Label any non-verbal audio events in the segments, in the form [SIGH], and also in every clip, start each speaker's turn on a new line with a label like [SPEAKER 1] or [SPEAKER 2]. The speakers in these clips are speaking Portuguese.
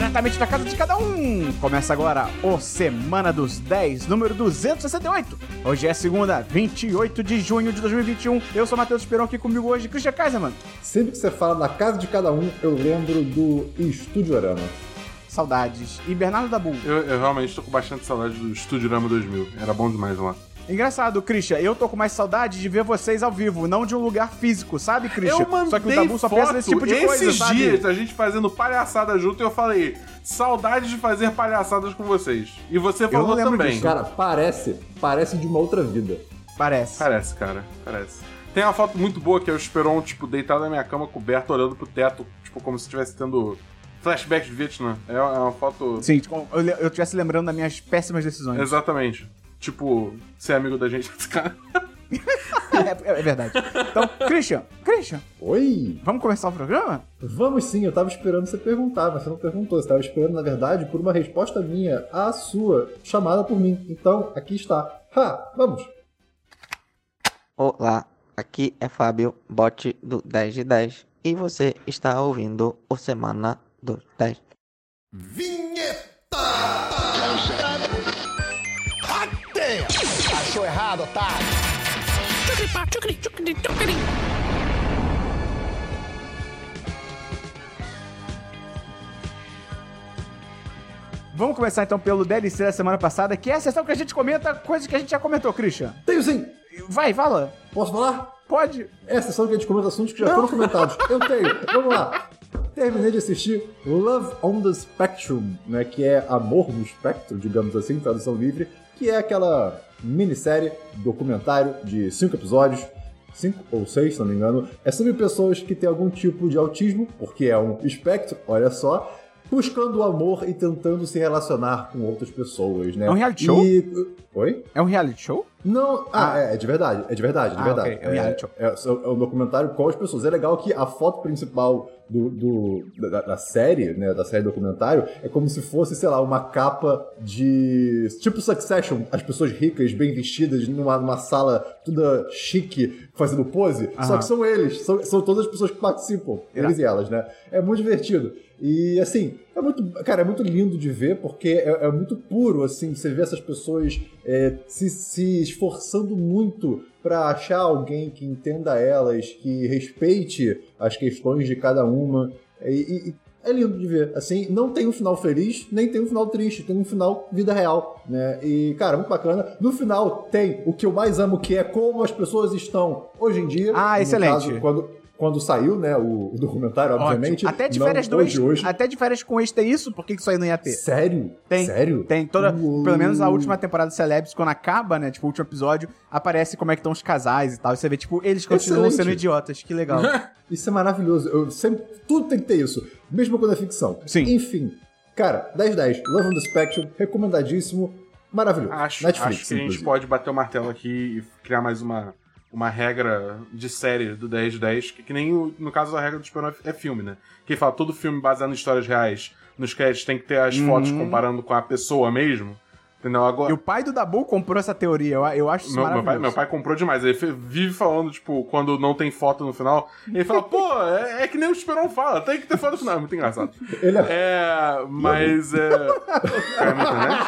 [SPEAKER 1] diretamente da casa de cada um. Começa agora o Semana dos 10, número 268. Hoje é segunda, 28 de junho de 2021. Eu sou Matheus Esperon, aqui comigo hoje, Christian Kaiserman.
[SPEAKER 2] Sempre que você fala da casa de cada um, eu lembro do Estúdio Arama.
[SPEAKER 1] Saudades. E Bernardo Dabu.
[SPEAKER 3] Eu, eu realmente tô com bastante saudade do Estúdio Rama 2000. Era bom demais lá.
[SPEAKER 1] Engraçado, Christian, eu tô com mais saudade de ver vocês ao vivo, não de um lugar físico, sabe, Christian?
[SPEAKER 3] Eu mandei
[SPEAKER 1] Só que o Dabu só pensa nesse tipo de
[SPEAKER 3] esses
[SPEAKER 1] coisa, sabe?
[SPEAKER 3] dias, a gente fazendo palhaçada junto, e eu falei, saudade de fazer palhaçadas com vocês. E você
[SPEAKER 1] não
[SPEAKER 3] falou
[SPEAKER 1] lembro
[SPEAKER 3] também.
[SPEAKER 1] disso.
[SPEAKER 2] Cara, parece, parece de uma outra vida.
[SPEAKER 1] Parece.
[SPEAKER 3] Parece, cara, parece. Tem uma foto muito boa que é o Esperon, tipo, deitado na minha cama, coberto, olhando pro teto, tipo, como se estivesse tendo flashback de Vietnã. É é uma foto...
[SPEAKER 1] Sim, tipo, eu, eu estivesse lembrando das minhas péssimas decisões.
[SPEAKER 3] Exatamente. Tipo, ser amigo da gente. [LAUGHS] Cara,
[SPEAKER 1] é, é verdade. Então, Christian, Christian,
[SPEAKER 2] Oi!
[SPEAKER 1] vamos começar o programa?
[SPEAKER 2] Vamos sim, eu tava esperando você perguntar, mas você não perguntou. Você tava esperando, na verdade, por uma resposta minha à sua chamada por mim. Então, aqui está. Ha! Vamos!
[SPEAKER 4] Olá, aqui é Fábio, bot do 10 de 10, e você está ouvindo o Semana dos 10.
[SPEAKER 5] Achou errado, otário?
[SPEAKER 1] Vamos começar então pelo DLC da semana passada, que é a sessão que a gente comenta coisas que a gente já comentou, Christian.
[SPEAKER 2] Tenho sim!
[SPEAKER 1] Vai, fala.
[SPEAKER 2] Posso falar?
[SPEAKER 1] Pode.
[SPEAKER 2] É a sessão que a gente comenta assuntos que já foram comentados. [LAUGHS] Eu tenho. Vamos lá. Terminei de assistir Love on the Spectrum, né, que é Amor no Espectro, digamos assim, tradução livre, que é aquela minissérie, documentário de cinco episódios, cinco ou seis, se não me engano, é sobre pessoas que têm algum tipo de autismo, porque é um espectro, olha só, buscando o amor e tentando se relacionar com outras pessoas, né?
[SPEAKER 1] É um reality show?
[SPEAKER 2] E... Oi?
[SPEAKER 1] É um reality show?
[SPEAKER 2] Não, ah, é, é de verdade, é de verdade, de
[SPEAKER 1] Ah,
[SPEAKER 2] verdade.
[SPEAKER 1] ok, é um reality show.
[SPEAKER 2] É, é um documentário com as pessoas. É legal que a foto principal do, do- da, da série, né, da série documentário, é como se fosse, sei lá, uma capa de... Tipo Succession, as pessoas ricas, bem vestidas, numa, numa sala toda chique, fazendo pose. Só
[SPEAKER 1] Aham.
[SPEAKER 2] que são eles, são, são todas as pessoas que participam, eles e elas, né? É muito divertido. E, assim, é muito, cara, é muito lindo de ver, porque é, é muito puro, assim, você vê essas pessoas é, se, se esforçando muito pra achar alguém que entenda elas, que respeite as questões de cada uma. E, e- é lindo de ver. Assim, não tem um final feliz, nem tem um final triste, tem um final vida real, né? E, cara, muito bacana. No final tem o que eu mais amo, que é como as pessoas estão hoje em dia.
[SPEAKER 1] Ah, excelente.
[SPEAKER 2] caso, quando, quando saiu, né, o, o documentário, obviamente.
[SPEAKER 1] Ótimo. Até de
[SPEAKER 2] não
[SPEAKER 1] férias do
[SPEAKER 2] hoje,
[SPEAKER 1] ex.
[SPEAKER 2] hoje.
[SPEAKER 1] Até de férias com ex tem isso? Por que isso aí não ia ter?
[SPEAKER 2] Sério?
[SPEAKER 1] Tem.
[SPEAKER 2] Sério?
[SPEAKER 1] Tem toda,
[SPEAKER 2] Uou.
[SPEAKER 1] pelo menos a última temporada de Celebs, quando acaba, né, tipo, o último episódio, aparece como é que estão os casais e tal. E você vê, tipo, eles continuam
[SPEAKER 2] Excelente.
[SPEAKER 1] sendo idiotas. Que legal. [LAUGHS]
[SPEAKER 2] Isso é maravilhoso. Eu sempre, tudo tem que ter isso. Mesmo quando é ficção.
[SPEAKER 1] Sim.
[SPEAKER 2] Enfim. Cara, 10-10. Love on the Spectrum. Recomendadíssimo. Maravilhoso.
[SPEAKER 3] Acho,
[SPEAKER 2] Netflix,
[SPEAKER 3] acho que a gente
[SPEAKER 2] inclusive.
[SPEAKER 3] pode bater o martelo aqui e criar mais uma, uma regra de série do 10 de 10, que, que nem o- no caso a regra do Esperon é filme, né? Que fala, todo filme baseado em histórias reais, nos créditos tem que ter as
[SPEAKER 1] Uhum.
[SPEAKER 3] fotos comparando com a pessoa mesmo. Entendeu? Agora,
[SPEAKER 1] E o pai do Dabu comprou essa teoria. Eu, eu acho isso
[SPEAKER 3] Meu, meu,
[SPEAKER 1] maravilhoso.
[SPEAKER 3] pai, meu pai comprou demais. Ele vive falando, tipo, quando não tem foto no final. Ele fala, pô, é, é que nem o Esperon fala, tem que ter foto no final. É muito engraçado.
[SPEAKER 2] Ele é-
[SPEAKER 3] É, mas. É... Caiu na internet?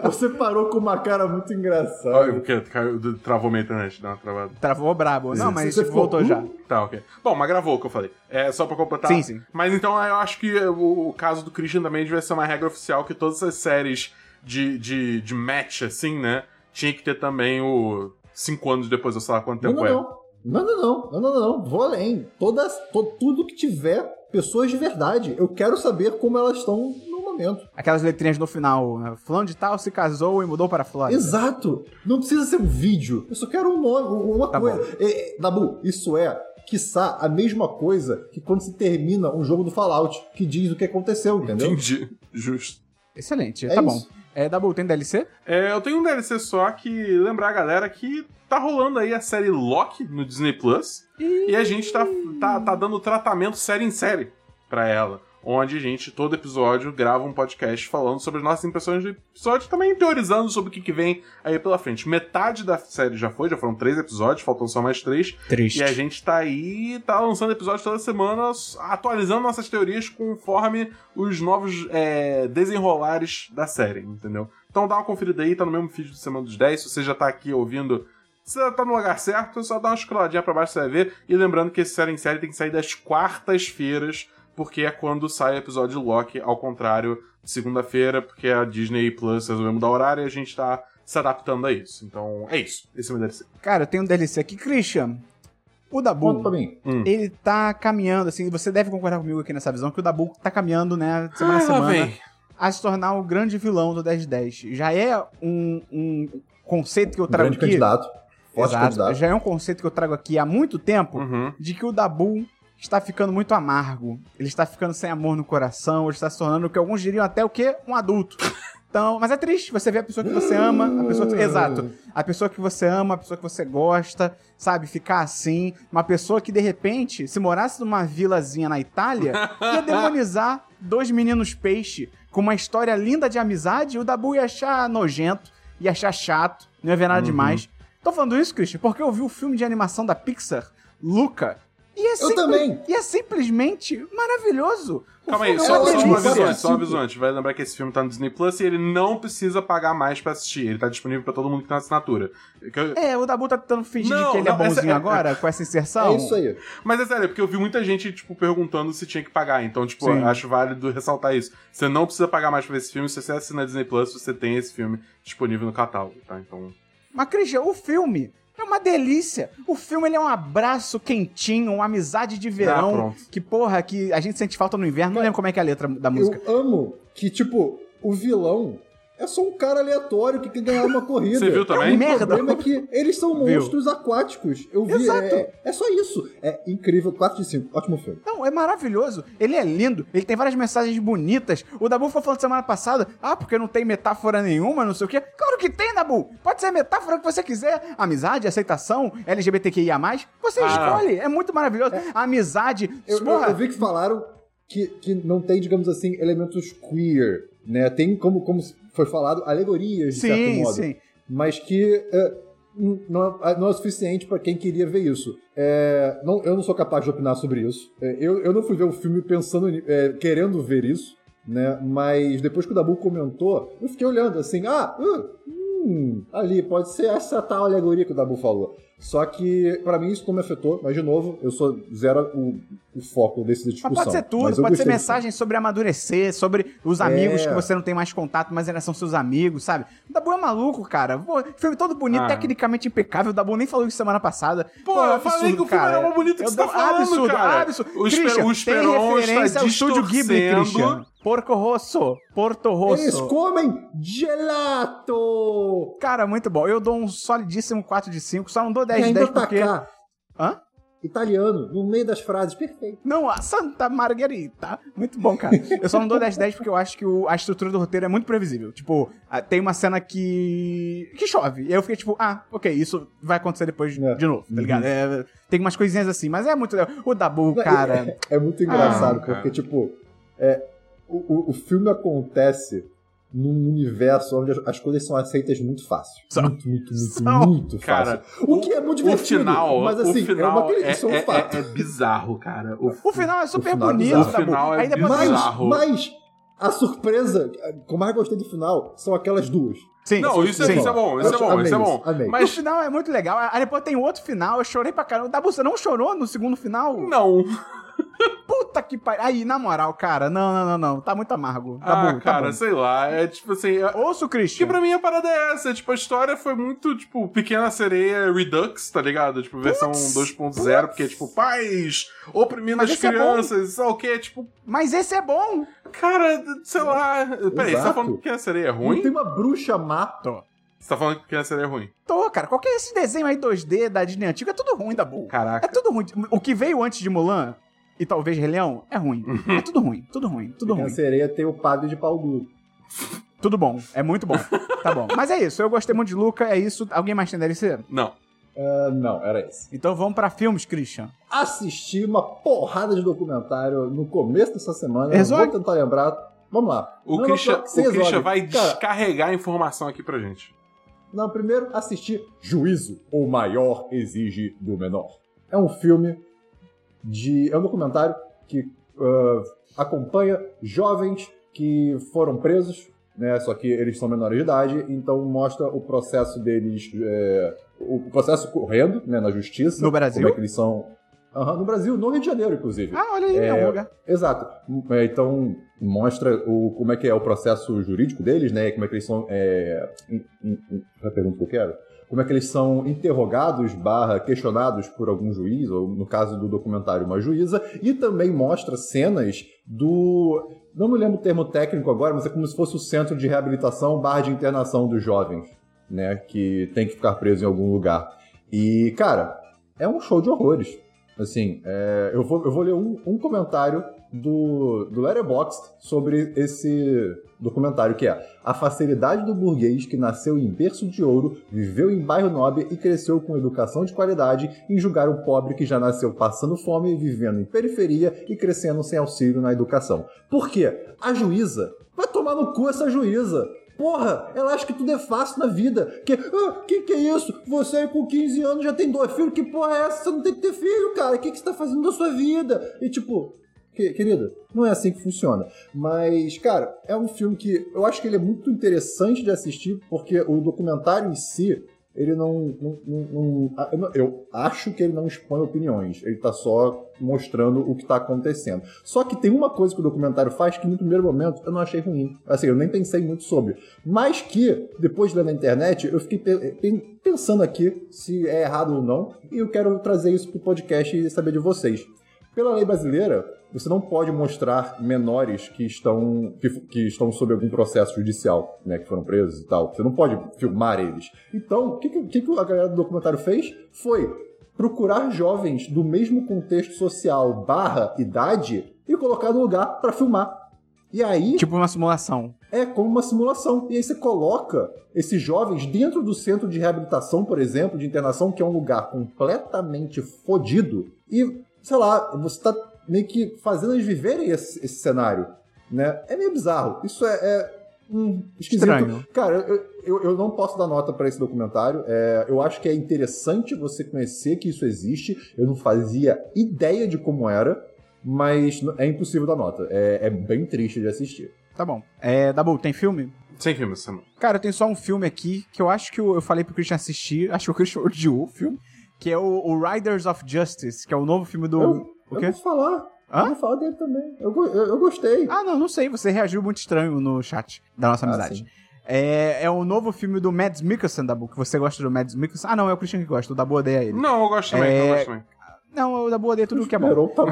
[SPEAKER 3] [LAUGHS]
[SPEAKER 2] Você parou com uma cara muito engraçada.
[SPEAKER 3] Olha, o quê? Caiu, travou minha internet, dá uma travada.
[SPEAKER 1] Travou brabo. Não, mas voltou já.
[SPEAKER 3] Tá, ok. Bom, mas gravou o que eu falei. É só pra completar.
[SPEAKER 1] Sim, sim.
[SPEAKER 3] Mas então eu acho que o, o caso do Christian também devia ser uma regra oficial que todas as séries de, de, de match, assim, né? Tinha que ter também o. Cinco anos depois, ou sei lá quanto
[SPEAKER 2] Não,
[SPEAKER 3] tempo
[SPEAKER 2] não,
[SPEAKER 3] é.
[SPEAKER 2] não. Não, não, não. Não, não, não, não. Vou além. Todas, to- tudo que tiver pessoas de verdade. Eu quero saber como elas estão no momento.
[SPEAKER 1] Aquelas letrinhas no final. né? Fulano de tal se casou e mudou para a Flórida.
[SPEAKER 2] Exato. Não precisa ser um vídeo. Eu só quero um nome, uma
[SPEAKER 1] Tá
[SPEAKER 2] coisa. É, é, Dabu, isso é, quiçá, a mesma coisa que quando se termina um jogo do Fallout, que diz o que aconteceu, entendeu?
[SPEAKER 3] Entendi. Justo.
[SPEAKER 1] Excelente.
[SPEAKER 2] É
[SPEAKER 1] tá
[SPEAKER 2] isso.
[SPEAKER 1] bom. É, Dabu, tem DLC?
[SPEAKER 3] É, eu tenho um DLC só que lembrar a galera que tá rolando aí a série Loki no Disney Plus. E a gente tá, tá, tá dando tratamento série em série pra ela. Onde a gente, todo episódio, grava um podcast falando sobre as nossas impressões do episódio, também teorizando sobre o que, que vem aí pela frente. Metade da série já foi, já foram três episódios, faltam só mais três.
[SPEAKER 1] Triste.
[SPEAKER 3] E a gente tá aí, tá lançando episódios toda semana, atualizando nossas teorias conforme os novos é, desenrolares da série, entendeu? Então dá uma conferida aí, tá no mesmo feed do Semana dos 10. Se você já tá aqui ouvindo, você tá no lugar certo, só dá uma escroladinha pra baixo você vai ver. E lembrando que esse série em série tem que sair das quartas-feiras, porque é quando sai o episódio de Loki, ao contrário de segunda-feira, porque a Disney Plus resolveu mudar o horário e a gente tá se adaptando a isso. Então é isso. Esse é o meu DLC.
[SPEAKER 1] Cara, eu tenho um DLC aqui. Christian, o
[SPEAKER 2] Conta
[SPEAKER 1] Dabu,
[SPEAKER 2] pra mim.
[SPEAKER 3] Hum.
[SPEAKER 1] ele tá caminhando, assim, você deve concordar comigo aqui nessa visão, que o Dabu tá caminhando, né, semana a
[SPEAKER 3] Ah,
[SPEAKER 1] semana,
[SPEAKER 3] vem.
[SPEAKER 1] a se tornar o grande vilão do 1010. Já é um, um conceito que eu
[SPEAKER 2] Um
[SPEAKER 1] trago
[SPEAKER 2] grande
[SPEAKER 1] aqui...
[SPEAKER 2] candidato. Forte
[SPEAKER 1] Exato,
[SPEAKER 2] candidato.
[SPEAKER 1] já é um conceito que eu trago aqui há muito tempo,
[SPEAKER 3] Uhum.
[SPEAKER 1] de que o Dabu está ficando muito amargo. Ele está ficando sem amor no coração, ele está se tornando o que alguns diriam até o quê? Um adulto. Então, mas é triste você ver a pessoa que você ama, a pessoa que, exato, a pessoa que você ama, a pessoa que você gosta, sabe, ficar assim, uma pessoa que de repente, se morasse numa vilazinha na Itália, ia demonizar dois meninos peixe com uma história linda de amizade, e o Dabu ia achar nojento, ia achar chato, não ia ver nada demais. Tô falando isso, Christian, porque eu vi o filme de animação da Pixar, Luca, e é,
[SPEAKER 2] Eu
[SPEAKER 1] simpli-
[SPEAKER 2] também.
[SPEAKER 1] e é simplesmente maravilhoso. O
[SPEAKER 3] Calma aí,
[SPEAKER 1] filme é
[SPEAKER 3] só, só uma
[SPEAKER 1] delícia.
[SPEAKER 3] avisão, só uma
[SPEAKER 2] Cinco.
[SPEAKER 3] avisão. A gente vai lembrar que esse filme tá no Disney Plus e ele não precisa pagar mais pra assistir. Ele tá disponível pra todo mundo que tem assinatura. Que eu-
[SPEAKER 1] É, o Dabu tá tentando fingir
[SPEAKER 3] Não,
[SPEAKER 1] que ele é
[SPEAKER 3] não, essa-
[SPEAKER 1] bonzinho
[SPEAKER 3] é-
[SPEAKER 1] agora, com essa inserção.
[SPEAKER 2] É isso aí.
[SPEAKER 3] Mas é sério, porque eu vi muita gente, tipo, perguntando se tinha que pagar. Então, tipo,
[SPEAKER 1] Sim.
[SPEAKER 3] acho válido ressaltar isso. Você não precisa pagar mais pra ver esse filme. Se você assina Disney Plus, você tem esse filme disponível no catálogo, tá? Então.
[SPEAKER 1] Mas, Christian, o filme é uma delícia. O filme ele é um abraço quentinho, uma amizade de
[SPEAKER 3] Ah,
[SPEAKER 1] verão.
[SPEAKER 3] pronto.
[SPEAKER 1] que, porra, que a gente sente falta no inverno. Não lembro como é que é a letra da música.
[SPEAKER 2] Eu amo que, tipo, o vilão é só um cara aleatório que quer ganhar uma corrida.
[SPEAKER 3] Você viu também?
[SPEAKER 2] O
[SPEAKER 1] Merda.
[SPEAKER 2] problema é que eles são
[SPEAKER 1] Viu.
[SPEAKER 2] monstros aquáticos. Eu vi.
[SPEAKER 1] Exato.
[SPEAKER 2] É, é só isso. É incrível. 4 de 5. Ótimo filme.
[SPEAKER 1] Não, é maravilhoso. Ele é lindo, ele tem várias mensagens bonitas. O Dabu foi falando semana passada, ah, porque não tem metáfora nenhuma, não sei o quê. Claro que tem, Dabu. Pode ser a metáfora que você quiser. Amizade, aceitação, LGBTQIA+, você
[SPEAKER 3] Ah.
[SPEAKER 1] escolhe. É muito maravilhoso. A amizade,
[SPEAKER 2] Eu, eu-
[SPEAKER 1] porra,
[SPEAKER 2] eu vi que falaram que, que não tem, digamos assim, elementos queer, né? Tem, como, como foi falado, alegorias, de certo
[SPEAKER 1] sim,
[SPEAKER 2] modo.
[SPEAKER 1] sim.
[SPEAKER 2] Mas que é, não, é, não é suficiente pra quem queria ver isso. É, não, eu não sou capaz de opinar sobre isso. É, eu, eu não fui ver o filme pensando, é, querendo ver isso, né? Mas depois que o Dabu comentou, eu fiquei olhando assim, ah, uh, hum, ali, pode ser essa tal alegoria que o Dabu falou. Só que, pra mim, isso não me afetou, mas de novo, eu sou zero o, o foco desse discussão.
[SPEAKER 1] Mas pode ser tudo, pode ser mensagem sobre amadurecer, sobre os amigos
[SPEAKER 2] É.
[SPEAKER 1] que você não tem mais contato, mas ainda são seus amigos, sabe? O Dabu é maluco, cara. Pô, filme todo bonito,
[SPEAKER 3] Ah.
[SPEAKER 1] tecnicamente impecável. O Dabu nem falou isso semana passada.
[SPEAKER 3] Pô,
[SPEAKER 1] é
[SPEAKER 3] eu falei que o filme era mó bonito que
[SPEAKER 1] Eu
[SPEAKER 3] você tá falando,
[SPEAKER 1] absurdo,
[SPEAKER 3] cara.
[SPEAKER 1] Absurdo.
[SPEAKER 3] O Esper-
[SPEAKER 1] Christian,
[SPEAKER 3] o
[SPEAKER 1] tem
[SPEAKER 3] Esperon
[SPEAKER 1] referência
[SPEAKER 3] está
[SPEAKER 1] ao estúdio Ghibli. Christian. Porco Rosso. Porto Rosso.
[SPEAKER 2] Eles comem gelato!
[SPEAKER 1] Cara, muito bom. Eu dou um solidíssimo 4 de 5, só não dou
[SPEAKER 2] E
[SPEAKER 1] 10 de
[SPEAKER 2] ainda
[SPEAKER 1] 10 porque...
[SPEAKER 2] tacar
[SPEAKER 1] Hã?
[SPEAKER 2] italiano no meio das frases, perfeito.
[SPEAKER 1] Não, a Santa Margarita. Muito bom, cara. Eu só não dou 10 10 porque eu acho que o- a estrutura do roteiro é muito previsível. Tipo, tem uma cena que. que chove. E aí eu fiquei tipo, ah, ok, isso vai acontecer depois
[SPEAKER 2] É.
[SPEAKER 1] de novo, tá ligado? É, tem umas coisinhas assim, mas é muito. O Dabu, cara.
[SPEAKER 2] É muito engraçado,
[SPEAKER 3] Ah, cara.
[SPEAKER 2] porque, tipo, é, o, o- o filme acontece num universo onde as, as coisas são aceitas muito fácil.
[SPEAKER 1] São.
[SPEAKER 2] Muito, muito, muito,
[SPEAKER 3] São.
[SPEAKER 2] muito
[SPEAKER 3] Cara,
[SPEAKER 2] fácil. O, que é muito
[SPEAKER 3] O
[SPEAKER 2] divertido.
[SPEAKER 3] final,
[SPEAKER 2] mas assim,
[SPEAKER 3] o final
[SPEAKER 2] é uma
[SPEAKER 3] é,
[SPEAKER 2] é
[SPEAKER 3] é-
[SPEAKER 2] fato.
[SPEAKER 3] é- é bizarro, cara. O,
[SPEAKER 1] O final é super
[SPEAKER 2] final é
[SPEAKER 1] bonito,
[SPEAKER 2] bizarro.
[SPEAKER 1] Dabu.
[SPEAKER 3] O final é
[SPEAKER 1] aí depois
[SPEAKER 2] Mas,
[SPEAKER 3] bizarro.
[SPEAKER 2] mas a surpresa, que eu mais gostei do final, são aquelas duas.
[SPEAKER 1] Sim,
[SPEAKER 3] Não, isso, é-
[SPEAKER 1] sim.
[SPEAKER 3] isso é bom, isso é bom,
[SPEAKER 2] amei
[SPEAKER 3] isso é bom.
[SPEAKER 2] amei.
[SPEAKER 1] O
[SPEAKER 3] Mas
[SPEAKER 1] final é muito legal. Aí depois tem outro final, eu chorei pra caramba. Dabu, você não chorou no segundo final?
[SPEAKER 3] não.
[SPEAKER 1] Puta que pariu. Aí, na moral, cara, não, não, não, não. Tá muito amargo.
[SPEAKER 3] Ah,
[SPEAKER 1] Dabu, tá
[SPEAKER 3] cara,
[SPEAKER 1] bom.
[SPEAKER 3] sei lá. É tipo assim. é-
[SPEAKER 1] Ouça o
[SPEAKER 3] Que
[SPEAKER 1] Christian.
[SPEAKER 3] pra mim a parada é essa, tipo, a história foi muito, tipo, Pequena Sereia Redux, tá ligado? Tipo, versão 2.0, porque, tipo, pais oprimindo
[SPEAKER 1] Mas
[SPEAKER 3] as
[SPEAKER 1] é
[SPEAKER 3] crianças, sabe o quê? Tipo,
[SPEAKER 1] Mas esse é bom.
[SPEAKER 3] cara, sei lá. Peraí, você tá falando que Pequena Sereia é
[SPEAKER 2] Não
[SPEAKER 3] ruim?
[SPEAKER 2] tem uma bruxa má.
[SPEAKER 3] Você tá falando que Pequena Sereia é ruim?
[SPEAKER 1] Tô, cara. Qualquer esse desenho aí 2D da Disney antiga é tudo ruim, Dabu.
[SPEAKER 3] Caraca.
[SPEAKER 1] É tudo ruim. O que veio antes de Mulan e talvez Rei Leão é ruim. É tudo ruim, tudo ruim, tudo ruim.
[SPEAKER 2] sereia tem o padre de pau duro.
[SPEAKER 1] Tudo bom. É muito bom. Tá bom. Mas é isso. Eu gostei muito de Luca. É isso. Alguém mais tem DLC?
[SPEAKER 3] Não.
[SPEAKER 2] Ah, não, era esse.
[SPEAKER 1] Então vamos pra filmes, Christian.
[SPEAKER 2] Assisti uma porrada de documentário no começo dessa semana.
[SPEAKER 1] Resolve.
[SPEAKER 2] Vou tentar lembrar. Vamos lá.
[SPEAKER 3] O
[SPEAKER 2] Não,
[SPEAKER 3] Christian,
[SPEAKER 2] não, você
[SPEAKER 3] o Christian vai
[SPEAKER 2] Cara,
[SPEAKER 3] descarregar a informação aqui pra gente.
[SPEAKER 2] Não, primeiro assisti Juízo, o maior exige do menor. É um filme de. É um documentário que ah, acompanha jovens que foram presos, né? Só que eles são menores de idade, então mostra o processo deles. é, o processo correndo né, na justiça.
[SPEAKER 1] No Brasil?
[SPEAKER 2] Como é que eles são. Aham, no Brasil, no Rio de Janeiro, inclusive.
[SPEAKER 1] Ah, olha aí, é,
[SPEAKER 2] É,
[SPEAKER 1] um lugar.
[SPEAKER 2] Exato. É, Então, mostra o, como é que é o processo jurídico deles, né? Como é que eles são... É... in- in- in- a pergunta que eu quero? Como é que eles são interrogados barra questionados por algum juiz, ou no caso do documentário, uma juíza, e também mostra cenas do... Não me lembro o termo técnico agora, mas é como se fosse o centro de reabilitação barra de internação dos jovens, né? Que tem que ficar preso em algum lugar. E, cara, é um show de horrores. Assim, é, eu, vou, eu vou ler um, um comentário do, do Letterboxd sobre esse documentário, que é A facilidade do burguês que nasceu em berço de ouro, viveu em bairro nobre e cresceu com educação de qualidade em julgar o pobre que já nasceu passando fome, vivendo em periferia e crescendo sem auxílio na educação. Por quê? A juíza vai tomar no cu essa juíza. Porra, ela acha que tudo é fácil na vida. Que, ah, que que é isso? Você aí com 15 anos já tem dois filhos, que porra é essa? Você não tem que ter filho, cara. O que, que você tá fazendo da sua vida? E tipo, querida, não é assim que funciona. Mas, cara, é um filme que eu acho que ele é muito interessante de assistir, porque o documentário em si, ele não. não- não- ah, eu não- eu acho que ele não expõe opiniões. Ele tá só mostrando o que tá acontecendo. Só que tem uma coisa que o documentário faz que no primeiro momento eu não achei ruim. Assim, eu nem pensei muito sobre. Mas que, depois de ler na internet, eu fiquei pe- pe- pensando aqui se é errado ou não. E eu quero trazer isso pro podcast e saber de vocês. Pela lei brasileira, você não pode mostrar menores que estão, que, que estão sob algum processo judicial, né, que foram presos e tal. Você não pode filmar eles. Então, o que, que, que a galera do documentário fez? Foi procurar jovens do mesmo contexto social barra idade e colocar no lugar para filmar. E aí
[SPEAKER 1] Tipo uma simulação.
[SPEAKER 2] é como uma simulação. E aí você coloca esses jovens dentro do centro de reabilitação, por exemplo, de internação, que é um lugar completamente fodido, e, sei lá, você tá meio que fazendo eles viverem esse, esse cenário. Né? É meio bizarro. Isso é. é hum, esquisito.
[SPEAKER 1] Estranho.
[SPEAKER 2] Cara, eu, eu, eu não posso dar nota pra esse documentário. É, eu acho que é interessante você conhecer que isso existe. Eu não fazia ideia de como era, mas é impossível dar nota. É, é bem triste de assistir.
[SPEAKER 1] Tá bom. É, Dabu, tem filme?
[SPEAKER 3] Sem filme essa semana.
[SPEAKER 1] Cara, eu tenho só um filme aqui que eu acho que eu, eu falei pro Christian assistir. Acho que o Christian odiou o filme. Que é o, o Riders of Justice, que é o novo filme do.
[SPEAKER 2] Eu,
[SPEAKER 1] o
[SPEAKER 2] eu
[SPEAKER 1] quê?
[SPEAKER 2] vou falar.
[SPEAKER 1] Hã?
[SPEAKER 2] Eu vou falar dele também. Eu, eu, eu gostei.
[SPEAKER 1] Ah, não, não sei. Você reagiu muito estranho no chat da nossa
[SPEAKER 2] Ah,
[SPEAKER 1] amizade.
[SPEAKER 2] sim.
[SPEAKER 1] é, é o novo filme do Mads Mikkelsen, Dabu, que você gosta do Mads Mikkelsen. Ah, não, é o Christian que gosta. O Dabu odeia ele.
[SPEAKER 3] Não, eu gosto também,
[SPEAKER 1] É,
[SPEAKER 3] eu gosto também.
[SPEAKER 1] Não, o Dabu odeia tudo que é bom.
[SPEAKER 2] Tá. [LAUGHS]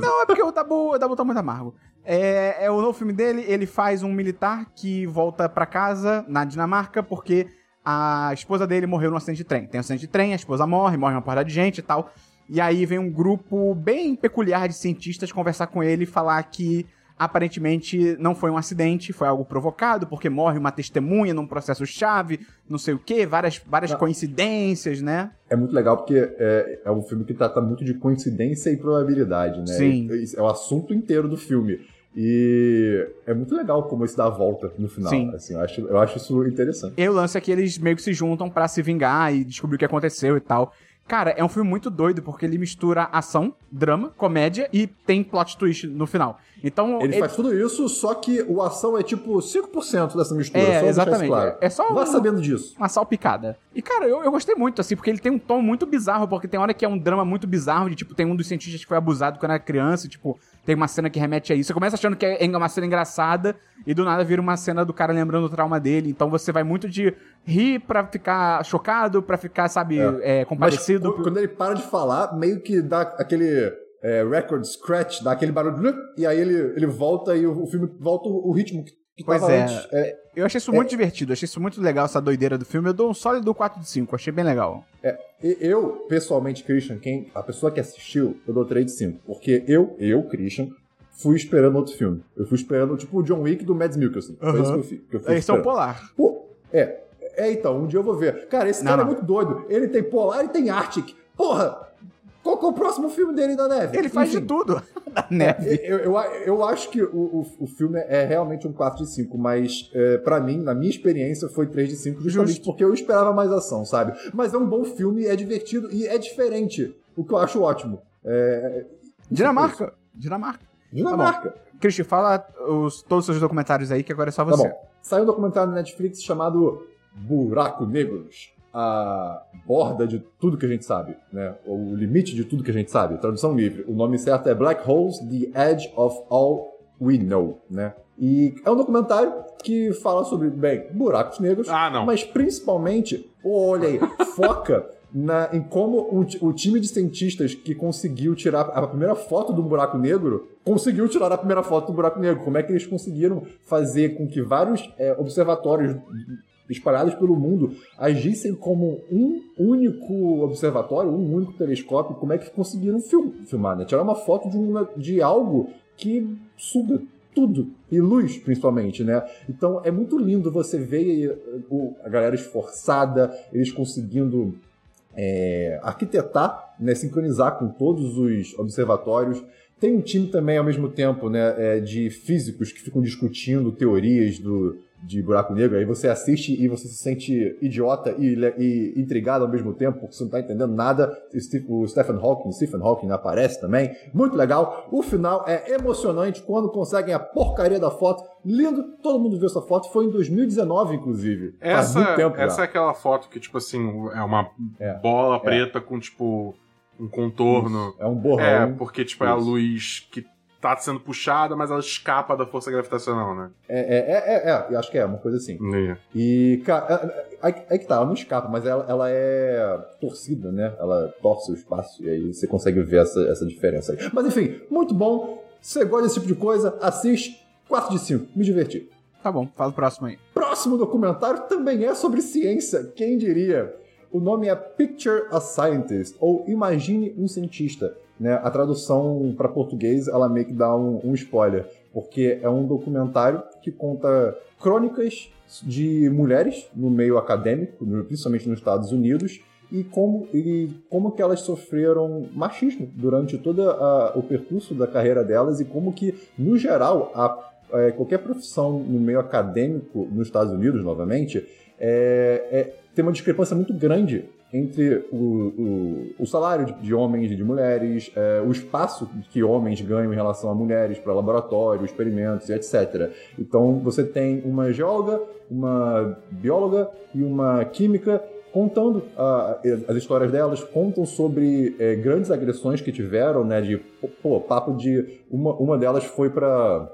[SPEAKER 1] Não, é porque o Dabu, o Dabu tá muito amargo. É, é o novo filme dele, ele faz um militar que volta pra casa na Dinamarca porque a esposa dele morreu num acidente de trem. Tem um acidente de trem, a esposa morre, morre uma porrada de gente e tal. E aí vem um grupo bem peculiar de cientistas conversar com ele e falar que aparentemente não foi um acidente, foi algo provocado, porque morre uma testemunha num processo chave, não sei o quê, várias, várias
[SPEAKER 2] Não.
[SPEAKER 1] coincidências, né?
[SPEAKER 2] É muito legal porque é, é um filme que trata muito de coincidência e probabilidade, né?
[SPEAKER 1] Sim.
[SPEAKER 2] E- É o assunto inteiro do filme. E é muito legal como isso dá a volta no final.
[SPEAKER 1] Sim.
[SPEAKER 2] Assim, eu, acho, eu acho isso interessante.
[SPEAKER 1] E o lance é que eles meio que se juntam pra se vingar e descobrir o que aconteceu e tal. Cara, é um filme muito doido, porque ele mistura ação, drama, comédia e tem plot twist no final. Então,
[SPEAKER 2] Ele, faz tudo isso, só que o ação é tipo 5% dessa mistura.
[SPEAKER 1] É,
[SPEAKER 2] só
[SPEAKER 1] exatamente.
[SPEAKER 2] Claro.
[SPEAKER 1] É só
[SPEAKER 2] Vá
[SPEAKER 1] um-
[SPEAKER 2] sabendo disso.
[SPEAKER 1] uma salpicada. E, cara, eu, eu gostei muito, assim, porque ele tem um tom muito bizarro, porque tem hora que é um drama muito bizarro, de, tipo, tem um dos cientistas que foi abusado quando era criança, e, tipo, tem uma cena que remete a isso. Você começa achando que é uma cena engraçada, e do nada vira uma cena do cara lembrando o trauma dele. Então você vai muito de rir pra ficar chocado, pra ficar, sabe, é,
[SPEAKER 2] Mas
[SPEAKER 1] compadecido.
[SPEAKER 2] qu- quando ele para de falar, meio que dá aquele é, record scratch, dá aquele barulho, e aí ele, ele volta e o, o filme volta o, o ritmo que, que
[SPEAKER 1] Pois é.
[SPEAKER 2] antes. É,
[SPEAKER 1] Eu achei isso muito divertido, achei isso muito legal, essa doideira do filme. Eu dou um sólido 4 de 5, achei bem legal.
[SPEAKER 2] E Eu, pessoalmente, Christian, quem, a pessoa que assistiu, eu dou 3 de 5. Porque eu, eu, Christian, fui esperando outro filme. Eu fui esperando, tipo, o John Wick do Mads Mikkelsen. Foi
[SPEAKER 1] Aham.
[SPEAKER 2] isso que eu fiz. Que eu fui
[SPEAKER 1] Eles são polar.
[SPEAKER 2] Pô, é. É, então, um dia eu vou ver. Cara, esse
[SPEAKER 1] Não,
[SPEAKER 2] cara
[SPEAKER 1] não.
[SPEAKER 2] é muito doido. Ele tem Polar e tem Arctic. Porra! Qual que é o próximo filme dele na neve?
[SPEAKER 1] Ele faz
[SPEAKER 2] Enfim,
[SPEAKER 1] de tudo [LAUGHS] na neve.
[SPEAKER 2] Eu, eu, eu acho que o, o, o filme é realmente um 4 de 5, mas é, para mim, na minha experiência, foi 3 de 5, justamente
[SPEAKER 1] Justo.
[SPEAKER 2] porque eu esperava mais ação, sabe? Mas é um bom filme, é divertido e é diferente, o que eu acho ótimo. É,
[SPEAKER 1] Dinamarca. Dinamarca.
[SPEAKER 2] Dinamarca.
[SPEAKER 1] Christian, fala os, todos os seus documentários aí, que agora é só
[SPEAKER 2] Tá
[SPEAKER 1] você.
[SPEAKER 2] bom. Saiu um documentário na Netflix chamado Buraco Negros. A borda de tudo que a gente sabe, né? O limite de tudo que a gente sabe. Tradução livre. O nome certo é Black Holes, The Edge of All We Know, né? E é um documentário que fala sobre, bem, buracos negros,
[SPEAKER 3] Ah, não.
[SPEAKER 2] mas principalmente, olha aí, [LAUGHS] foca na- em como o time de cientistas que conseguiu tirar a primeira foto do buraco negro conseguiu tirar a primeira foto do buraco negro. Como é que eles conseguiram fazer com que vários é, observatórios espalhados pelo mundo agissem como um único observatório, um único telescópio? Como é que conseguiram film- filmar, né? Tirar uma foto de, uma- de algo que suga tudo. E luz, principalmente, né? Então é muito lindo você ver eh, a galera esforçada, eles conseguindo é, arquitetar, né, sincronizar com todos os observatórios. Tem um time também, ao mesmo tempo, né, é, de físicos que ficam discutindo teorias do, de buraco negro. Aí você assiste e você se sente idiota e, e intrigado ao mesmo tempo, porque você não está entendendo nada. O Stephen Hawking, Stephen Hawking aparece também. Muito legal. O final é emocionante quando conseguem a porcaria da foto. Lindo, todo mundo viu essa foto. Foi em 2019, inclusive. Faz muito
[SPEAKER 3] Essa,
[SPEAKER 2] tempo já.
[SPEAKER 3] essa é aquela foto que, tipo assim, é uma
[SPEAKER 2] É.
[SPEAKER 3] bola preta com, tipo, um contorno.
[SPEAKER 2] É um borrão.
[SPEAKER 3] É, porque, tipo, é a
[SPEAKER 2] Isso.
[SPEAKER 3] luz que tá sendo puxada, mas ela escapa da força gravitacional, né?
[SPEAKER 2] É, é, é, é, é, eu acho que é uma coisa assim.
[SPEAKER 3] É.
[SPEAKER 2] E, cara, é, é- é que tá, ela não escapa, mas ela, ela é torcida, né? Ela torce o espaço e aí você consegue ver essa, essa diferença aí. Mas enfim, muito bom. Você gosta desse tipo de coisa, assiste. 4 de 5, me diverti.
[SPEAKER 1] Tá bom, fala o próximo aí.
[SPEAKER 2] Próximo documentário também é sobre ciência, quem diria? O nome é Picture a Scientist, ou Imagine um Cientista. Né? A tradução para português, ela meio que dá um, um spoiler, porque é um documentário que conta crônicas de mulheres no meio acadêmico, principalmente nos Estados Unidos, e como, e como que elas sofreram machismo durante todo o percurso da carreira delas e como que, no geral, a é, qualquer profissão no meio acadêmico nos Estados Unidos, novamente, é, é- tem uma discrepância muito grande entre o, o- o salário de, de homens e de mulheres, é, o espaço que homens ganham em relação a mulheres para laboratório, experimentos e etc. Então você tem uma geóloga, uma bióloga e uma química contando as histórias delas, contam sobre é, grandes agressões que tiveram, né? De pô, papo de uma, uma delas foi para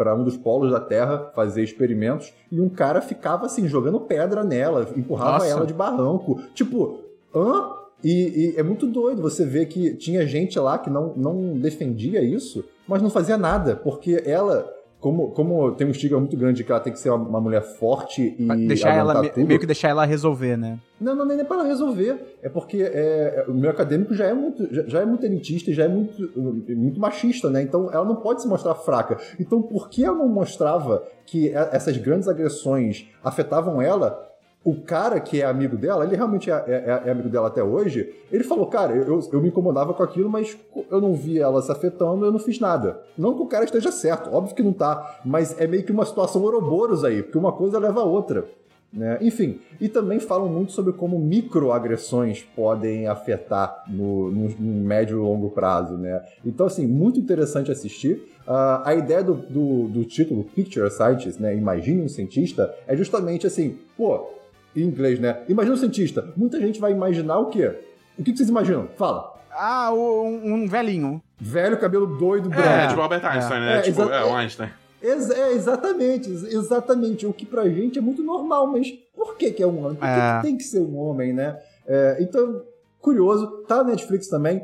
[SPEAKER 2] para um dos polos da Terra fazer experimentos e um cara ficava assim jogando pedra nela, empurrava
[SPEAKER 1] Nossa.
[SPEAKER 2] ela de barranco, tipo, hã? E, e é muito doido você ver que tinha gente lá que não, não defendia isso, mas não fazia nada, porque ela, como, como tem um estigma muito grande que ela tem que ser uma, uma mulher forte e
[SPEAKER 1] Pra deixar ela,
[SPEAKER 2] tudo,
[SPEAKER 1] meio que deixar ela resolver, né?
[SPEAKER 2] não, não, nem é para resolver. É porque é, o meu acadêmico já é muito, já, já é muito elitista e já é muito, muito machista, né? Então ela não pode se mostrar fraca. Então por que ela não mostrava que essas grandes agressões afetavam ela? O cara que é amigo dela, ele realmente é, é- é amigo dela até hoje. Ele falou, cara, eu, eu me incomodava com aquilo, mas eu não vi ela se afetando, eu não fiz nada. Não que o cara esteja certo, óbvio que não tá, mas é meio que uma situação Ouroboros aí, porque uma coisa leva a outra. né? Enfim, e também falam muito sobre como microagressões podem afetar no, no- no médio e longo prazo, né? Então, assim, muito interessante assistir. Ah, a ideia do, do, do título Picture Scientist, né? Imagine um cientista, é justamente assim, pô, em inglês, né? Imagina um cientista. Muita gente vai imaginar o quê? O que que vocês imaginam? Fala.
[SPEAKER 1] Ah, um, um velhinho.
[SPEAKER 2] Velho, cabelo doido, branco.
[SPEAKER 3] É, tipo Albert Einstein, né?
[SPEAKER 2] É,
[SPEAKER 3] tipo, é, o Einstein.
[SPEAKER 2] Ex- é, exatamente, ex- exatamente. O que pra gente é muito normal, mas por que, que é um homem? Por que,
[SPEAKER 1] É.
[SPEAKER 2] que tem que ser um homem, né? É, então, curioso, tá na Netflix também.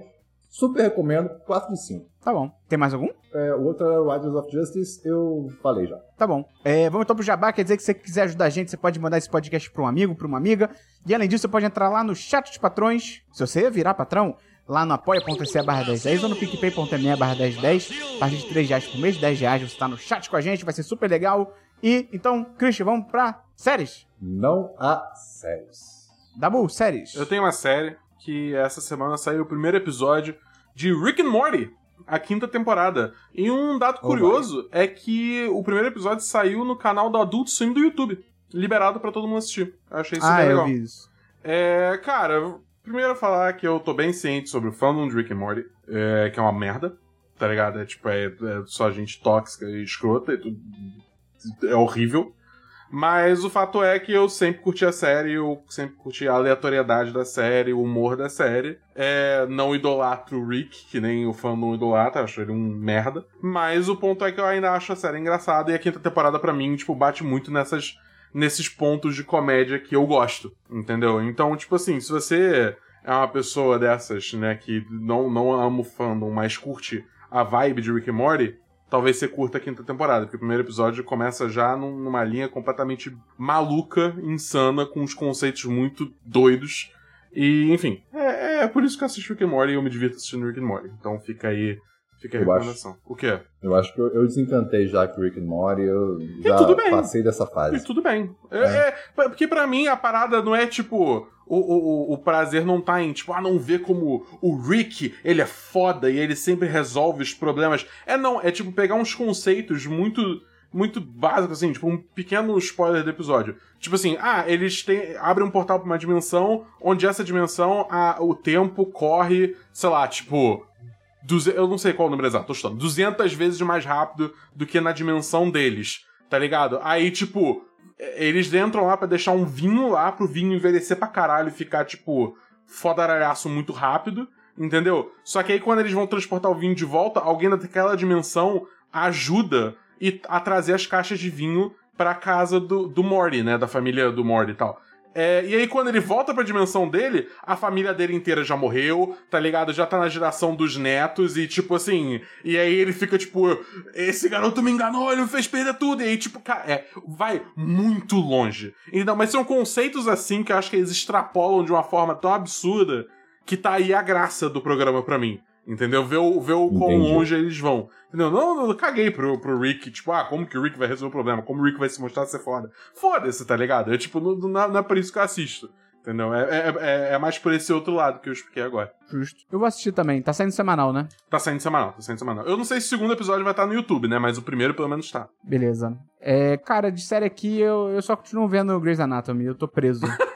[SPEAKER 2] Super recomendo, 4 de 5.
[SPEAKER 1] Tá bom. Tem mais algum?
[SPEAKER 2] É, o outro era Riders of Justice, eu falei já.
[SPEAKER 1] Tá bom. É, vamos então pro Jabá. Quer dizer que se você quiser ajudar a gente, você pode mandar esse podcast pra um amigo, pra uma amiga. E além disso, você pode entrar lá no chat dos patrões. Se você virar patrão, lá no apoia.se barra 1010 ou no picpay.me barra 1010. A partir de 3 reais por mês, 10 reais você tá no chat com a gente, vai ser super legal. E então, Christian, vamos pra séries.
[SPEAKER 2] Não há séries.
[SPEAKER 1] Dabu, séries.
[SPEAKER 3] Eu tenho uma série que essa semana saiu o primeiro episódio de Rick and Morty, a quinta temporada. E um dado
[SPEAKER 2] Oh,
[SPEAKER 3] curioso é que o primeiro episódio saiu no canal do Adult Swim do YouTube, liberado pra todo mundo assistir. Eu achei isso
[SPEAKER 1] ah,
[SPEAKER 3] bem
[SPEAKER 1] eu
[SPEAKER 3] legal.
[SPEAKER 1] vi isso.
[SPEAKER 3] É, cara, primeiro falar que eu tô bem ciente sobre o fandom de Rick and Morty, é, que é uma merda, tá ligado? É tipo, é, é só gente tóxica e escrota, e tudo, é horrível. Mas o fato é que eu sempre curti a série, eu sempre curti a aleatoriedade da série, o humor da série. É, não idolatro o Rick, que nem o fandom idolatra, acho ele um merda. Mas o ponto é que eu ainda acho a série engraçada e a quinta temporada, pra mim, tipo, bate muito nessas nesses pontos de comédia que eu gosto, entendeu? Então, tipo assim, se você é uma pessoa dessas, né, que não, não ama o fandom, mas curte a vibe de Rick and Morty, talvez você curta a quinta temporada, porque o primeiro episódio começa já num- numa linha completamente maluca, insana, com uns conceitos muito doidos. E, enfim, é, é por isso que eu assisto Rick and Morty e eu me divirto assistindo Rick and Morty. Então fica aí, fica aí a
[SPEAKER 2] Eu acho.
[SPEAKER 3] recomendação. O quê?
[SPEAKER 2] Eu acho que eu, eu desencantei já com Rick and Morty, eu já passei dessa
[SPEAKER 3] E
[SPEAKER 2] fase.
[SPEAKER 3] tudo bem. É, é, porque pra mim a parada não é tipo. O, o, o- prazer não tá em, tipo, ah, não ver como o Rick, ele é foda e ele sempre resolve os problemas. É não, é tipo pegar uns conceitos muito muito básicos, assim, tipo um pequeno spoiler do episódio. Tipo assim, ah, eles têm, abrem um portal pra uma dimensão, onde essa dimensão, a, o tempo corre, sei lá, tipo, duze- eu não sei qual o número exato, tô chutando, 200 vezes mais rápido do que na dimensão deles, tá ligado? Aí, tipo, eles entram lá pra deixar um vinho lá pro vinho envelhecer pra caralho e ficar, tipo, fodaralhaço muito rápido, entendeu? Só que aí quando eles vão transportar o vinho de volta, alguém daquela dimensão ajuda e, a trazer as caixas de vinho pra casa do, do Morty, né? Da família do Morty e tal. É, e aí, quando ele volta pra dimensão dele, a família dele inteira já morreu, tá ligado? Já tá na geração dos netos, e tipo assim. E aí ele fica tipo: Esse garoto me enganou, ele me fez perder tudo. E aí, tipo, cara, é, vai muito longe. Então, mas são conceitos assim que eu acho que eles extrapolam de uma forma tão absurda que tá aí a graça do programa pra mim. Entendeu? Ver o, ver o quão longe eles vão. Entendeu? Não, não, eu caguei pro, pro Rick. Tipo, ah, como que o Rick vai resolver o problema? Como o Rick vai se mostrar ser foda? Foda-se, tá ligado? É tipo, não, não, não é por isso que eu assisto. Entendeu? É, é, é, é mais por esse outro lado que eu expliquei agora.
[SPEAKER 1] Justo. Eu vou assistir também. Tá saindo semanal, né?
[SPEAKER 3] Tá saindo semanal, tá saindo semanal. Eu não sei se o segundo episódio vai estar no YouTube, né? Mas o primeiro pelo menos tá.
[SPEAKER 1] Beleza. É, cara, de série aqui, eu, eu só continuo vendo Grey's Anatomy. Eu tô preso. [LAUGHS]